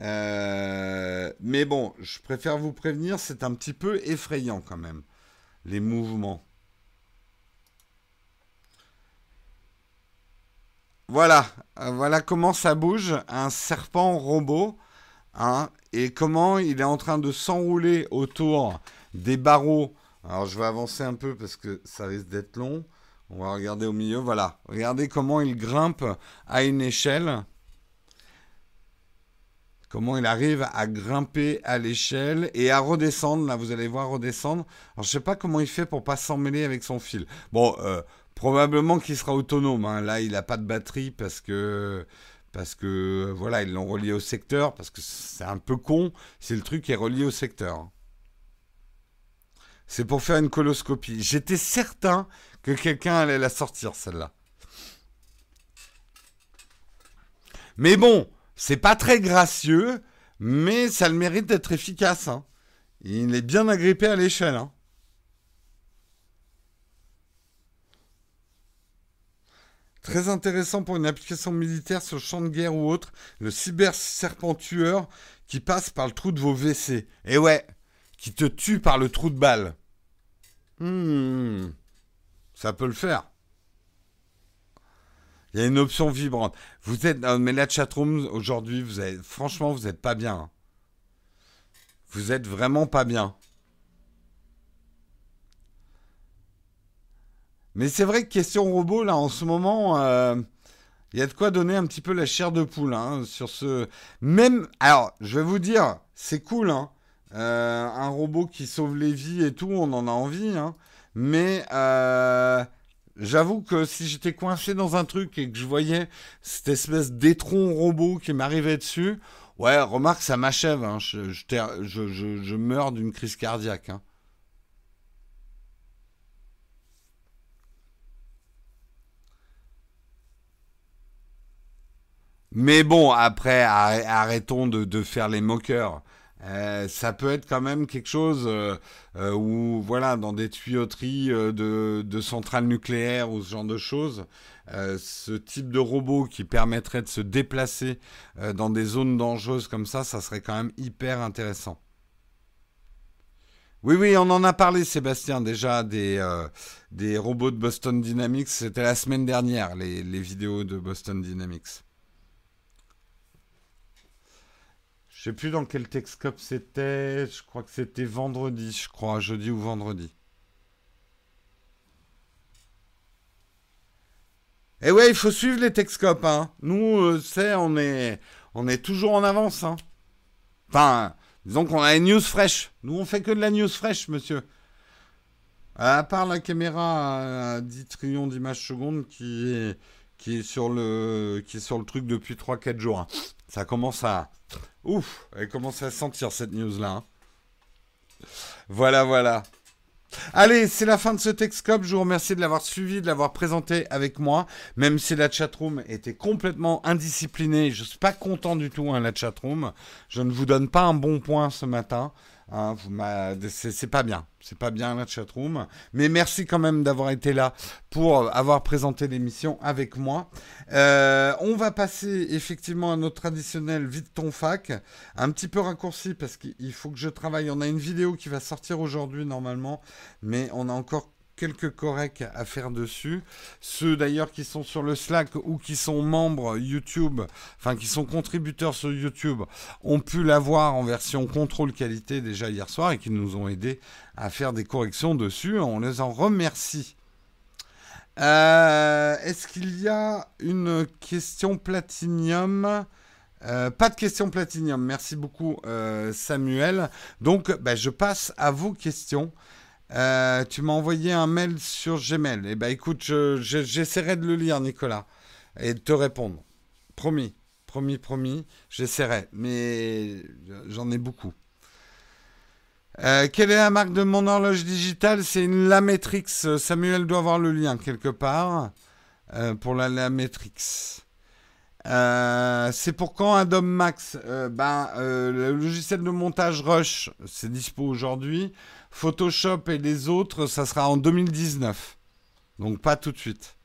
Euh, mais bon, je préfère vous prévenir, c'est un petit peu effrayant quand même, les mouvements. Voilà, euh, voilà comment ça bouge, un serpent robot, hein, et comment il est en train de s'enrouler autour des barreaux. Alors je vais avancer un peu parce que ça risque d'être long. On va regarder au milieu, voilà. Regardez comment il grimpe à une échelle. Comment il arrive à grimper à l'échelle et à redescendre. Là, vous allez voir redescendre. Alors, je sais pas comment il fait pour pas s'emmêler avec son fil. Bon, euh, probablement qu'il sera autonome. hein. Là, il n'a pas de batterie parce que parce que voilà, ils l'ont relié au secteur. Parce que c'est un peu con si le truc est relié au secteur. C'est pour faire une coloscopie. J'étais certain que quelqu'un allait la sortir, celle-là. Mais bon, c'est pas très gracieux, mais ça le mérite d'être efficace. hein. Il est bien agrippé à l'échelle. hein. Très intéressant pour une application militaire sur champ de guerre ou autre, le cyber serpent tueur qui passe par le trou de vos WC. Et ouais, qui te tue par le trou de balle. Hmm, ça peut le faire. Il y a une option vibrante. Vous êtes, non, mais la chatroom aujourd'hui, vous avez, franchement, vous n'êtes pas bien. Vous êtes vraiment pas bien. Mais c'est vrai que question robot, là, en ce moment, euh, il y a de quoi donner un petit peu la chair de poule hein, sur ce. Même, alors, je vais vous dire, c'est cool, hein. Euh, un robot qui sauve les vies et tout, on en a envie, hein. Mais euh, j'avoue que si j'étais coincé dans un truc et que je voyais cette espèce d'étron robot qui m'arrivait dessus, ouais, remarque, ça m'achève. hein. Je- je meurs d'une crise cardiaque. hein. Mais bon, après, arr- arrêtons de, faire les moqueurs. Euh, ça peut être quand même quelque chose euh, euh, où, voilà, dans des tuyauteries de, centrales nucléaires ou ce genre de choses, ce type de robot qui permettrait de se déplacer dans des zones dangereuses comme ça, ça serait quand même hyper intéressant. Oui, oui, on en a parlé, Sébastien, déjà des, robots de Boston Dynamics. C'était la semaine dernière, les vidéos de Boston Dynamics. Je sais plus dans quel Texcope c'était. Je crois que c'était vendredi, je crois, jeudi ou vendredi. Eh ouais, il faut suivre les Texcopes, hein. Nous, c'est, on est, on est toujours en avance, hein. Enfin, disons qu'on a une news fraîche. Nous, on fait que de la news fraîche, monsieur. À part la caméra à 10 trillions d'images secondes qui qui est sur le, qui est sur le truc depuis 3-4 jours. Hein. Ça commence à, ouf, elle commence à sentir cette news là. Hein. Voilà, voilà. Allez, c'est la fin de ce Texcope. Je vous remercie de l'avoir suivi, de l'avoir présenté avec moi. Même si la chatroom était complètement indisciplinée, je ne suis pas content du tout, hein, la chatroom. Je ne vous donne pas un bon point ce matin. Hein, c'est pas bien, c'est pas bien la chatroom. Mais merci quand même d'avoir été là pour avoir présenté l'émission avec moi. Euh, on va passer effectivement à notre traditionnel vite ton fac, un petit peu raccourci parce qu'il faut que je travaille. On a une vidéo qui va sortir aujourd'hui normalement, mais on a encore quelques corrects à faire dessus. Ceux d'ailleurs qui sont sur le Slack ou qui sont membres YouTube, enfin qui sont contributeurs sur YouTube, ont pu l'avoir en version contrôle qualité déjà hier soir et qui nous ont aidé à faire des corrections dessus. On les en remercie. Euh, est-ce qu'il y a une question platinium? Euh, pas de question platinium, merci beaucoup euh, Samuel. Donc bah, je passe à vos questions. Euh, tu m'as envoyé un mail sur Gmail. Eh ben écoute, j'essaierai de le lire, Nicolas, et de te répondre. Promis, promis, promis, j'essaierai, mais j'en ai beaucoup. Euh, quelle est la marque de mon horloge digitale? C'est une Lametrix. Samuel doit avoir le lien quelque part euh, pour la Lametrix. c'est pour quand Adobe Max? Ben, Le logiciel de montage Rush, c'est dispo aujourd'hui. Photoshop et les autres, ça sera en 2019. Donc pas tout de suite.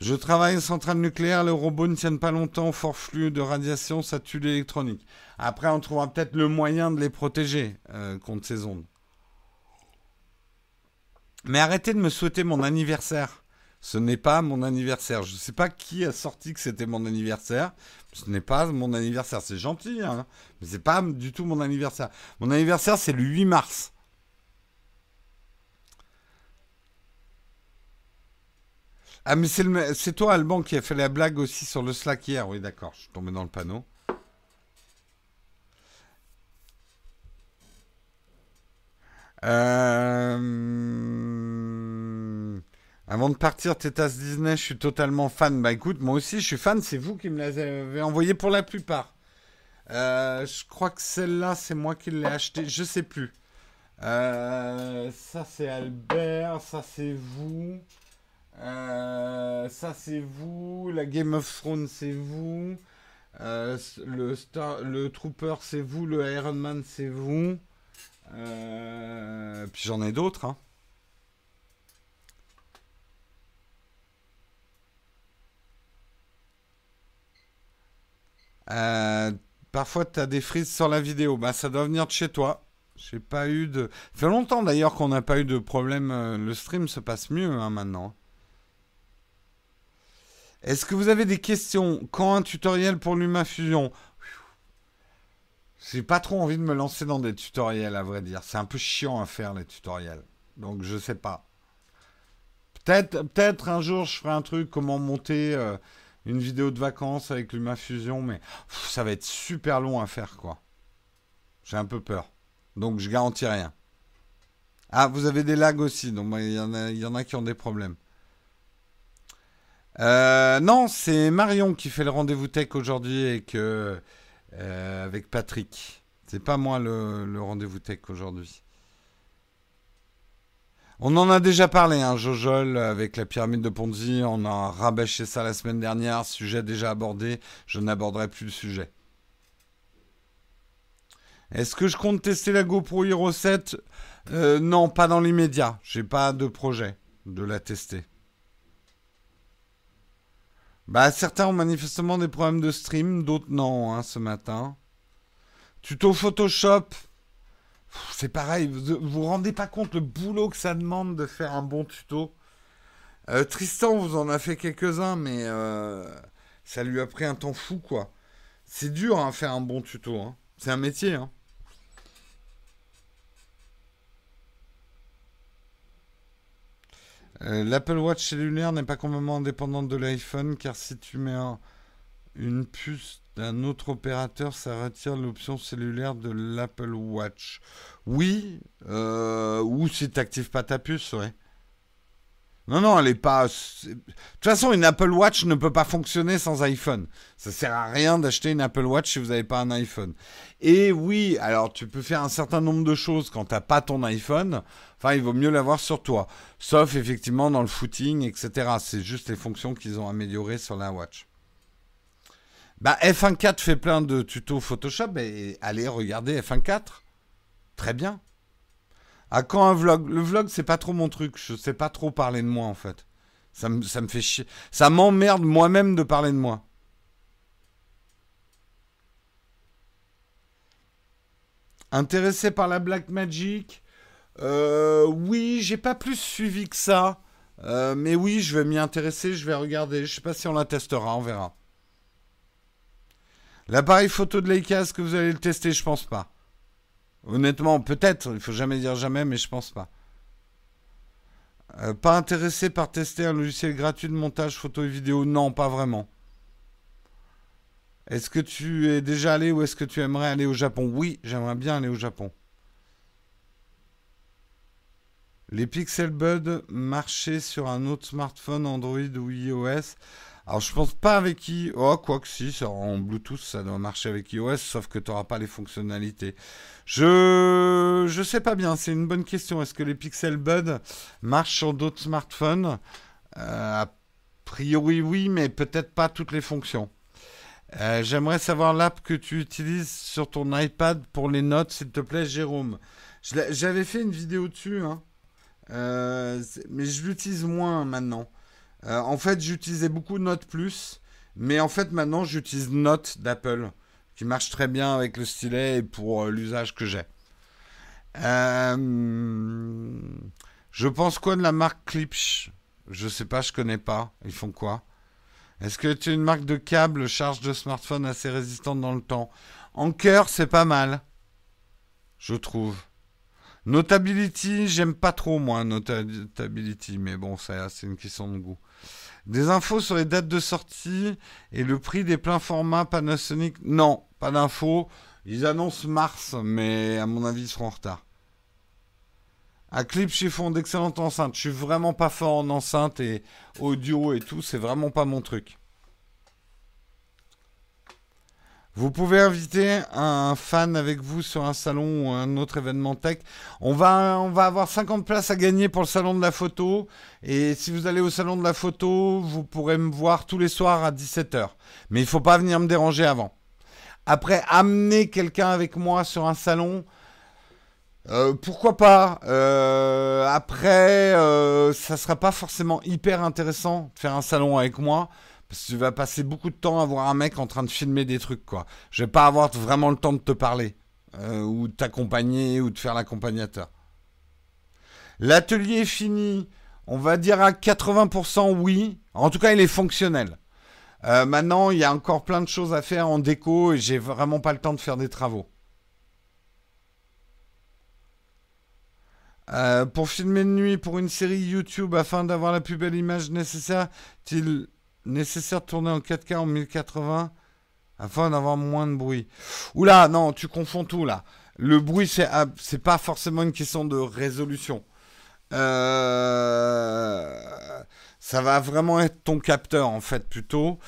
Je travaille en centrale nucléaire, les robots ne tiennent pas longtemps, fort flux de radiation, ça tue l'électronique. Après, on trouvera peut-être le moyen de les protéger euh, contre ces ondes. Mais arrêtez de me souhaiter mon anniversaire. Ce n'est pas mon anniversaire. Je ne sais pas qui a sorti que c'était mon anniversaire. Ce n'est pas mon anniversaire. C'est gentil, hein, mais c'est pas du tout mon anniversaire. Mon anniversaire, c'est le 8 mars. Ah, mais c'est toi, Alban, qui a fait la blague aussi sur le Slack hier. Oui, d'accord, je suis tombé dans le panneau. Euh... Avant de partir, Tétas Disney, je suis totalement fan. Bah écoute, moi aussi, je suis fan. C'est vous qui me l'avez envoyé pour la plupart. Euh, je crois que celle-là, c'est moi qui l'ai acheté. Je sais plus. Euh, ça, c'est Albert. Ça, c'est vous. Euh, ça, c'est vous. La Game of Thrones, c'est vous. le, Star, le Trooper, c'est vous. Le Iron Man, c'est vous. puis j'en ai d'autres. Hein. Euh, parfois, tu as des frises sur la vidéo. Bah, ça doit venir de chez toi. J'ai pas eu de. Ça fait longtemps d'ailleurs qu'on n'a pas eu de problème. Euh, le stream se passe mieux hein, maintenant. Est-ce que vous avez des questions? Quand un tutoriel pour LumaFusion J'ai pas trop envie de me lancer dans des tutoriels, à vrai dire. C'est un peu chiant à faire les tutoriels. Donc je sais pas. Peut-être, peut-être un jour je ferai un truc comment monter. Euh, une vidéo de vacances avec LumaFusion, mais ça va être super long à faire, quoi. J'ai un peu peur. Donc je garantis rien. Ah, vous avez des lags aussi, donc il y, en a, qui ont des problèmes. Euh, non, c'est Marion qui fait le rendez-vous tech aujourd'hui avec, euh, avec Patrick. C'est pas moi le rendez-vous tech aujourd'hui. On en a déjà parlé, hein, Jojol, avec la pyramide de Ponzi. On a rabâché ça la semaine dernière. Sujet déjà abordé. Je n'aborderai plus le sujet. Est-ce que je compte tester la GoPro Hero 7 euh, Non, pas dans l'immédiat. J'ai pas de projet de la tester. Bah, certains ont manifestement des problèmes de stream, d'autres non, hein, ce matin. Tuto Photoshop, c'est pareil, vous vous rendez pas compte le boulot que ça demande de faire un bon tuto. Euh, Tristan vous en a fait quelques-uns, mais euh, Ça lui a pris un temps fou, quoi. C'est dur à hein, faire un bon tuto. Hein. C'est un métier. Hein. Euh, L'Apple Watch cellulaire n'est pas complètement indépendante de l'iPhone car si tu mets une puce d'un autre opérateur, ça retire l'option cellulaire de l'Apple Watch. Oui, euh, ou si tu n'actives pas ta puce, ouais. Non, non, elle est pas. De toute façon, une Apple Watch ne peut pas fonctionner sans iPhone. Ça sert à rien d'acheter une Apple Watch si vous n'avez pas un iPhone. Et oui, alors tu peux faire un certain nombre de choses quand tu n'as pas ton iPhone. Enfin, il vaut mieux l'avoir sur toi. Sauf effectivement dans le footing, etc. C'est juste les fonctions qu'ils ont améliorées sur la Watch. Bah, F1.4 fait plein de tutos Photoshop. Et allez regarder F1.4. Très bien. À quand un vlog Le vlog, c'est pas trop mon truc. Je sais pas trop parler de moi, en fait. Ça me, ça me fait chier. Ça m'emmerde moi-même de parler de moi. Intéressé par la Black Magic? Euh, Oui, j'ai pas plus suivi que ça. Euh, mais oui, je vais m'y intéresser, je vais regarder. Je sais pas si on la testera, on verra. L'appareil photo de Leica, est-ce que vous allez le tester? Je pense pas. Honnêtement, peut-être, il faut jamais dire jamais, mais je pense pas. Euh, pas intéressé par tester un logiciel gratuit de montage photo et vidéo? Non, pas vraiment. Est-ce que tu es déjà allé ou est-ce que tu aimerais aller au Japon? Oui, j'aimerais bien aller au Japon. Les Pixel Buds marchaient sur un autre smartphone Android ou iOS alors je pense pas avec iOS. Oh, quoi que si, en Bluetooth, ça doit marcher avec iOS, sauf que tu n'auras pas les fonctionnalités. Je je sais pas bien, c'est une bonne question. Est-ce que les Pixel Buds marchent sur d'autres smartphones? Euh, A priori oui, mais peut-être pas toutes les fonctions. Euh, j'aimerais savoir l'app que tu utilises sur ton iPad pour les notes, s'il te plaît, Jérôme. J'avais fait une vidéo dessus, hein. euh, mais je l'utilise moins maintenant. Euh, en fait, j'utilisais beaucoup Note Plus, mais en fait, maintenant, j'utilise Note d'Apple, qui marche très bien avec le stylet et pour euh, l'usage que j'ai. Euh, je pense quoi de la marque Klipsch Je sais pas, je connais pas. Ils font quoi? Est-ce que tu une marque de câble charge de smartphone assez résistante dans le temps? En cœur, c'est pas mal, je trouve. Notability, j'aime pas trop moi Notability, mais bon, c'est une question de goût. Des infos sur les dates de sortie et le prix des pleins formats Panasonic? Non, pas d'infos. Ils annoncent mars, mais à mon avis, ils seront en retard. À Clip Chiffon, d'excellentes enceintes. Je suis vraiment pas fort en enceinte et audio et tout, c'est vraiment pas mon truc. Vous pouvez inviter un fan avec vous sur un salon ou un autre événement tech. On va, on va avoir 50 places à gagner pour le salon de la photo. Et si vous allez au salon de la photo, vous pourrez me voir tous les soirs à 17h. Mais il ne faut pas venir me déranger avant. Après, amener quelqu'un avec moi sur un salon, euh, pourquoi pas? Euh, Après, euh, ça sera pas forcément hyper intéressant de faire un salon avec moi. Parce que tu vas passer beaucoup de temps à voir un mec en train de filmer des trucs, quoi. Je vais pas avoir vraiment le temps de te parler, euh, ou de t'accompagner, ou de faire l'accompagnateur. L'atelier est fini. On va dire à 80% oui. En tout cas, il est fonctionnel. Euh, maintenant, il y a encore plein de choses à faire en déco et j'ai vraiment pas le temps de faire des travaux. Euh, pour filmer de nuit pour une série YouTube afin d'avoir la plus belle image nécessaire, nécessaire de tourner en 4K en 1080 afin d'avoir moins de bruit. Oula, non, tu confonds tout là. Le bruit, c'est, pas forcément une question de résolution. Euh, ça va vraiment être ton capteur en fait plutôt.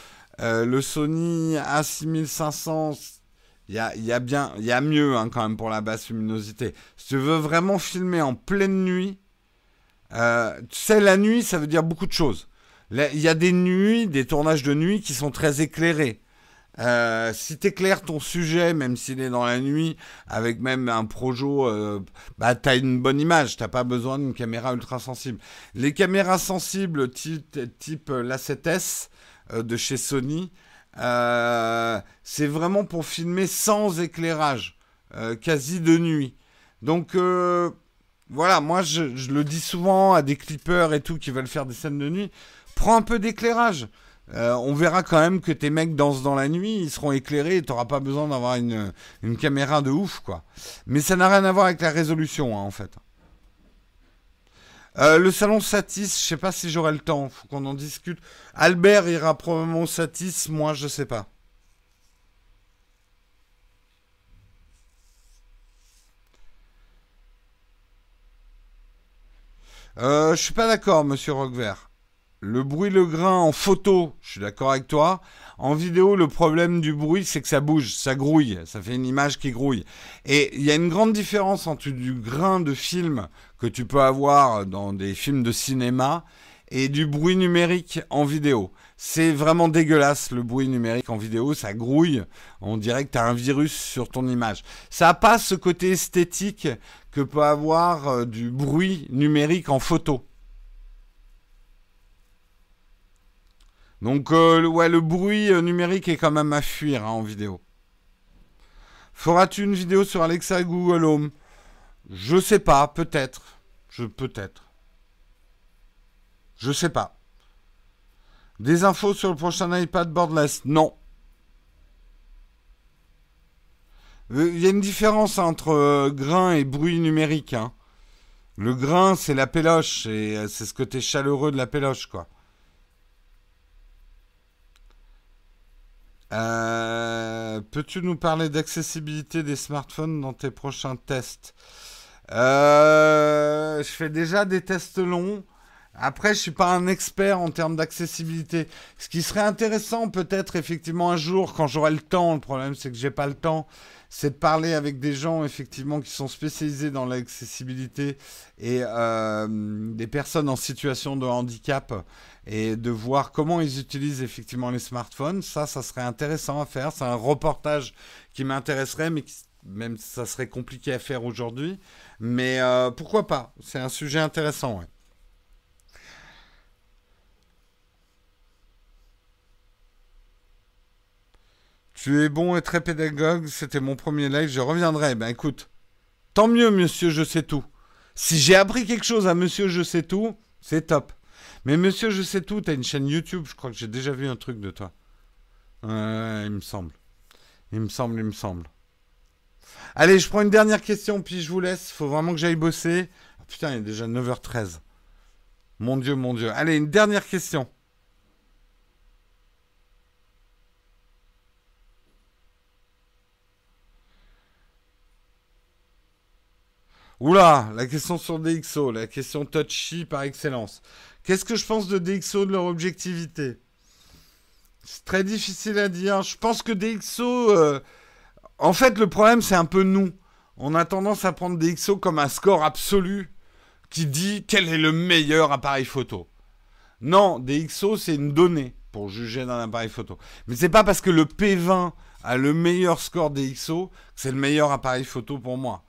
Euh, le Sony A6500, il y a, y a mieux hein, quand même pour la basse luminosité. Si tu veux vraiment filmer en pleine nuit, euh, tu sais, la nuit, ça veut dire beaucoup de choses. Il y a des nuits, des tournages de nuit qui sont très éclairés. Euh, si tu éclaires ton sujet, même s'il est dans la nuit, avec même un projo, euh, bah, tu as une bonne image. Tu pas besoin d'une caméra ultra sensible. Les caméras sensibles type, type l'A7S euh, de chez Sony, c'est vraiment pour filmer sans éclairage, quasi de nuit. Donc voilà, moi je, je, le dis souvent à des clippers et tout qui veulent faire des scènes de nuit prends un peu d'éclairage. euh, on verra quand même que tes mecs dansent dans la nuit, ils seront éclairés et t'auras pas besoin d'avoir une, caméra de ouf, quoi. Mais ça n'a rien à voir avec la résolution, hein, en fait. Euh, le salon Satis, je sais pas si j'aurai le temps, faut qu'on en discute. Albert ira probablement au Satis, moi je sais pas. Euh, je suis pas d'accord, monsieur Roquevert. Le bruit, le grain en photo, je suis d'accord avec toi. En vidéo, le problème du bruit, c'est que ça bouge, ça grouille, ça fait une image qui grouille. Et il y a une grande différence entre du grain de film que tu peux avoir dans des films de cinéma et du bruit numérique en vidéo. C'est vraiment dégueulasse le bruit numérique en vidéo, ça grouille, on dirait que tu as un virus sur ton image. Ça n'a pas ce côté esthétique que peut avoir euh, du bruit numérique en photo. Donc euh, ouais, le bruit euh, numérique est quand même à fuir hein, en vidéo. Feras-tu une vidéo sur Alexa Google Home? Je sais pas, peut-être. Je peut-être. Je sais pas. Des infos sur le prochain iPad Bordless Non. Euh, il y a une différence entre grain et bruit numérique. Hein. Le grain, c'est la péloche, et c'est ce côté chaleureux de la péloche, quoi. Euh, peux-tu nous parler d'accessibilité des smartphones dans tes prochains tests? Euh, Je fais déjà des tests longs. Après, je suis pas un expert en termes d'accessibilité. Ce qui serait intéressant, peut-être effectivement un jour, quand j'aurai le temps. Le problème, c'est que j'ai pas le temps c'est de parler avec des gens effectivement qui sont spécialisés dans l'accessibilité et euh, des personnes en situation de handicap et de voir comment ils utilisent effectivement les smartphones. Ça, ça serait intéressant à faire. C'est un reportage qui m'intéresserait, mais même ça serait compliqué à faire aujourd'hui. Mais euh, pourquoi pas? C'est un sujet intéressant. Ouais. Tu es bon et très pédagogue, c'était mon premier live, je reviendrai. Ben écoute, tant mieux, monsieur, je sais tout. Si j'ai appris quelque chose à monsieur, je sais tout, c'est top. Mais monsieur, je sais tout, t'as une chaîne YouTube, je crois que j'ai déjà vu un truc de toi. Ouais, il me semble. Il me semble, il me semble. Allez, je prends une dernière question, puis je vous laisse. Faut vraiment que j'aille bosser. Oh, putain, il est déjà 9h13. Mon Dieu, mon Dieu. Allez, une dernière question. Oula, la question sur DxO, la question touchy par excellence. Qu'est-ce que je pense de DxO, de leur objectivité? C'est très difficile à dire. Je pense que DxO... Euh, en fait, le problème, c'est un peu nous. On a tendance à prendre DxO comme un score absolu qui dit quel est le meilleur appareil photo. Non, DxO, c'est une donnée pour juger d'un appareil photo. Mais c'est pas parce que le P20 a le meilleur score DxO que c'est le meilleur appareil photo pour moi.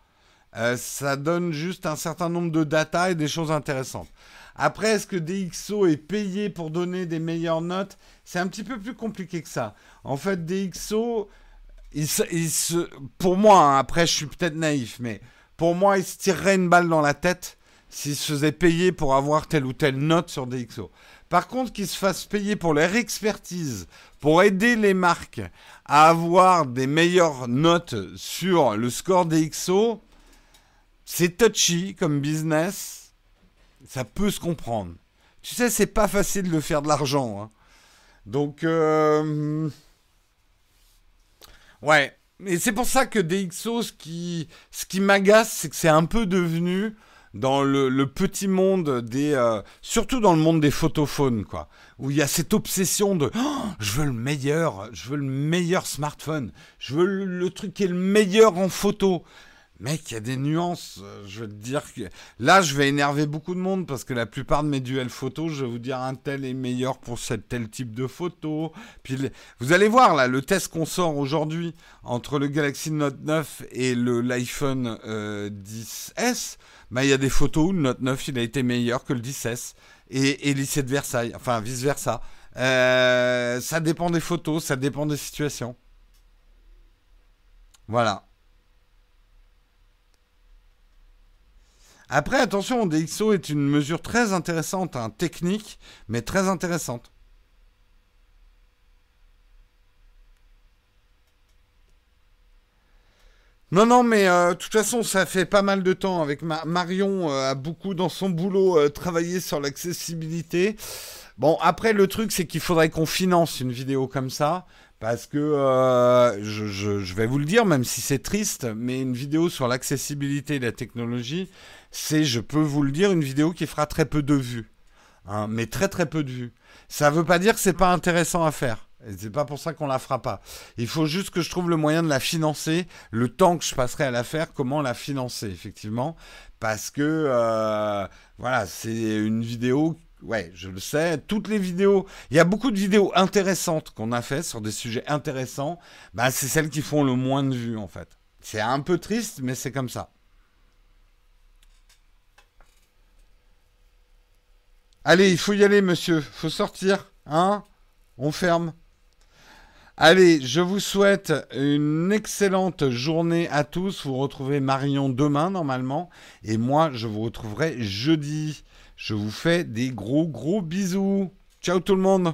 Euh, ça donne juste un certain nombre de data et des choses intéressantes. Après, est-ce que DxO est payé pour donner des meilleures notes? C'est un petit peu plus compliqué que ça. En fait, DxO, pour moi, hein, après je suis peut-être naïf, mais pour moi, il se tirerait une balle dans la tête s'il se faisait payer pour avoir telle ou telle note sur DxO. Par contre, qu'il se fasse payer pour leur expertise, pour aider les marques à avoir des meilleures notes sur le score DxO, c'est touchy comme business. Ça peut se comprendre. Tu sais, c'est pas facile de faire de l'argent. Hein. Donc, euh, ouais. Et c'est pour ça que DxO, ce qui, ce qui m'agace, c'est que c'est un peu devenu dans le, petit monde des, euh, surtout dans le monde des photophones, quoi, où il y a cette obsession de, oh, je veux le meilleur, je veux le meilleur smartphone, je veux le truc qui est le meilleur en photo. Mec, il y a des nuances. Euh, je veux te dire que là, je vais énerver beaucoup de monde parce que la plupart de mes duels photos, je vais vous dire un tel est meilleur pour tel type de photo. Puis vous allez voir là, le test qu'on sort aujourd'hui entre le Galaxy Note 9 et le l'iPhone 10S, euh, bah il y a des photos où le Note 9 il a été meilleur que le 10S et, et de Versailles, enfin vice versa. Euh, ça dépend des photos, ça dépend des situations. Voilà. Après, attention, DxO est une mesure très intéressante, hein, technique, mais très intéressante. Non, non, mais euh, de toute façon, ça fait pas mal de temps avec Marion euh, a beaucoup dans son boulot euh, travaillé sur l'accessibilité. Bon, après, le truc, c'est qu'il faudrait qu'on finance une vidéo comme ça. Parce que je, je vais vous le dire, même si c'est triste, mais une vidéo sur l'accessibilité et la technologie, c'est, je peux vous le dire, une vidéo qui fera très peu de vues. Hein, mais très très peu de vues. Ça ne veut pas dire que c'est pas intéressant à faire. Et c'est pas pour ça qu'on la fera pas. Il faut juste que je trouve le moyen de la financer, le temps que je passerai à la faire, comment la financer, effectivement. Parce que, euh, voilà, c'est une vidéo, ouais, je le sais, toutes les vidéos, il y a beaucoup de vidéos intéressantes qu'on a fait sur des sujets intéressants, bah, c'est celles qui font le moins de vues, en fait. C'est un peu triste, mais c'est comme ça. Allez, il faut y aller, monsieur. Faut sortir. Hein On ferme. Allez, je vous souhaite une excellente journée à tous. Vous retrouvez Marion demain normalement. Et moi, je vous retrouverai jeudi. Je vous fais des gros gros bisous. Ciao tout le monde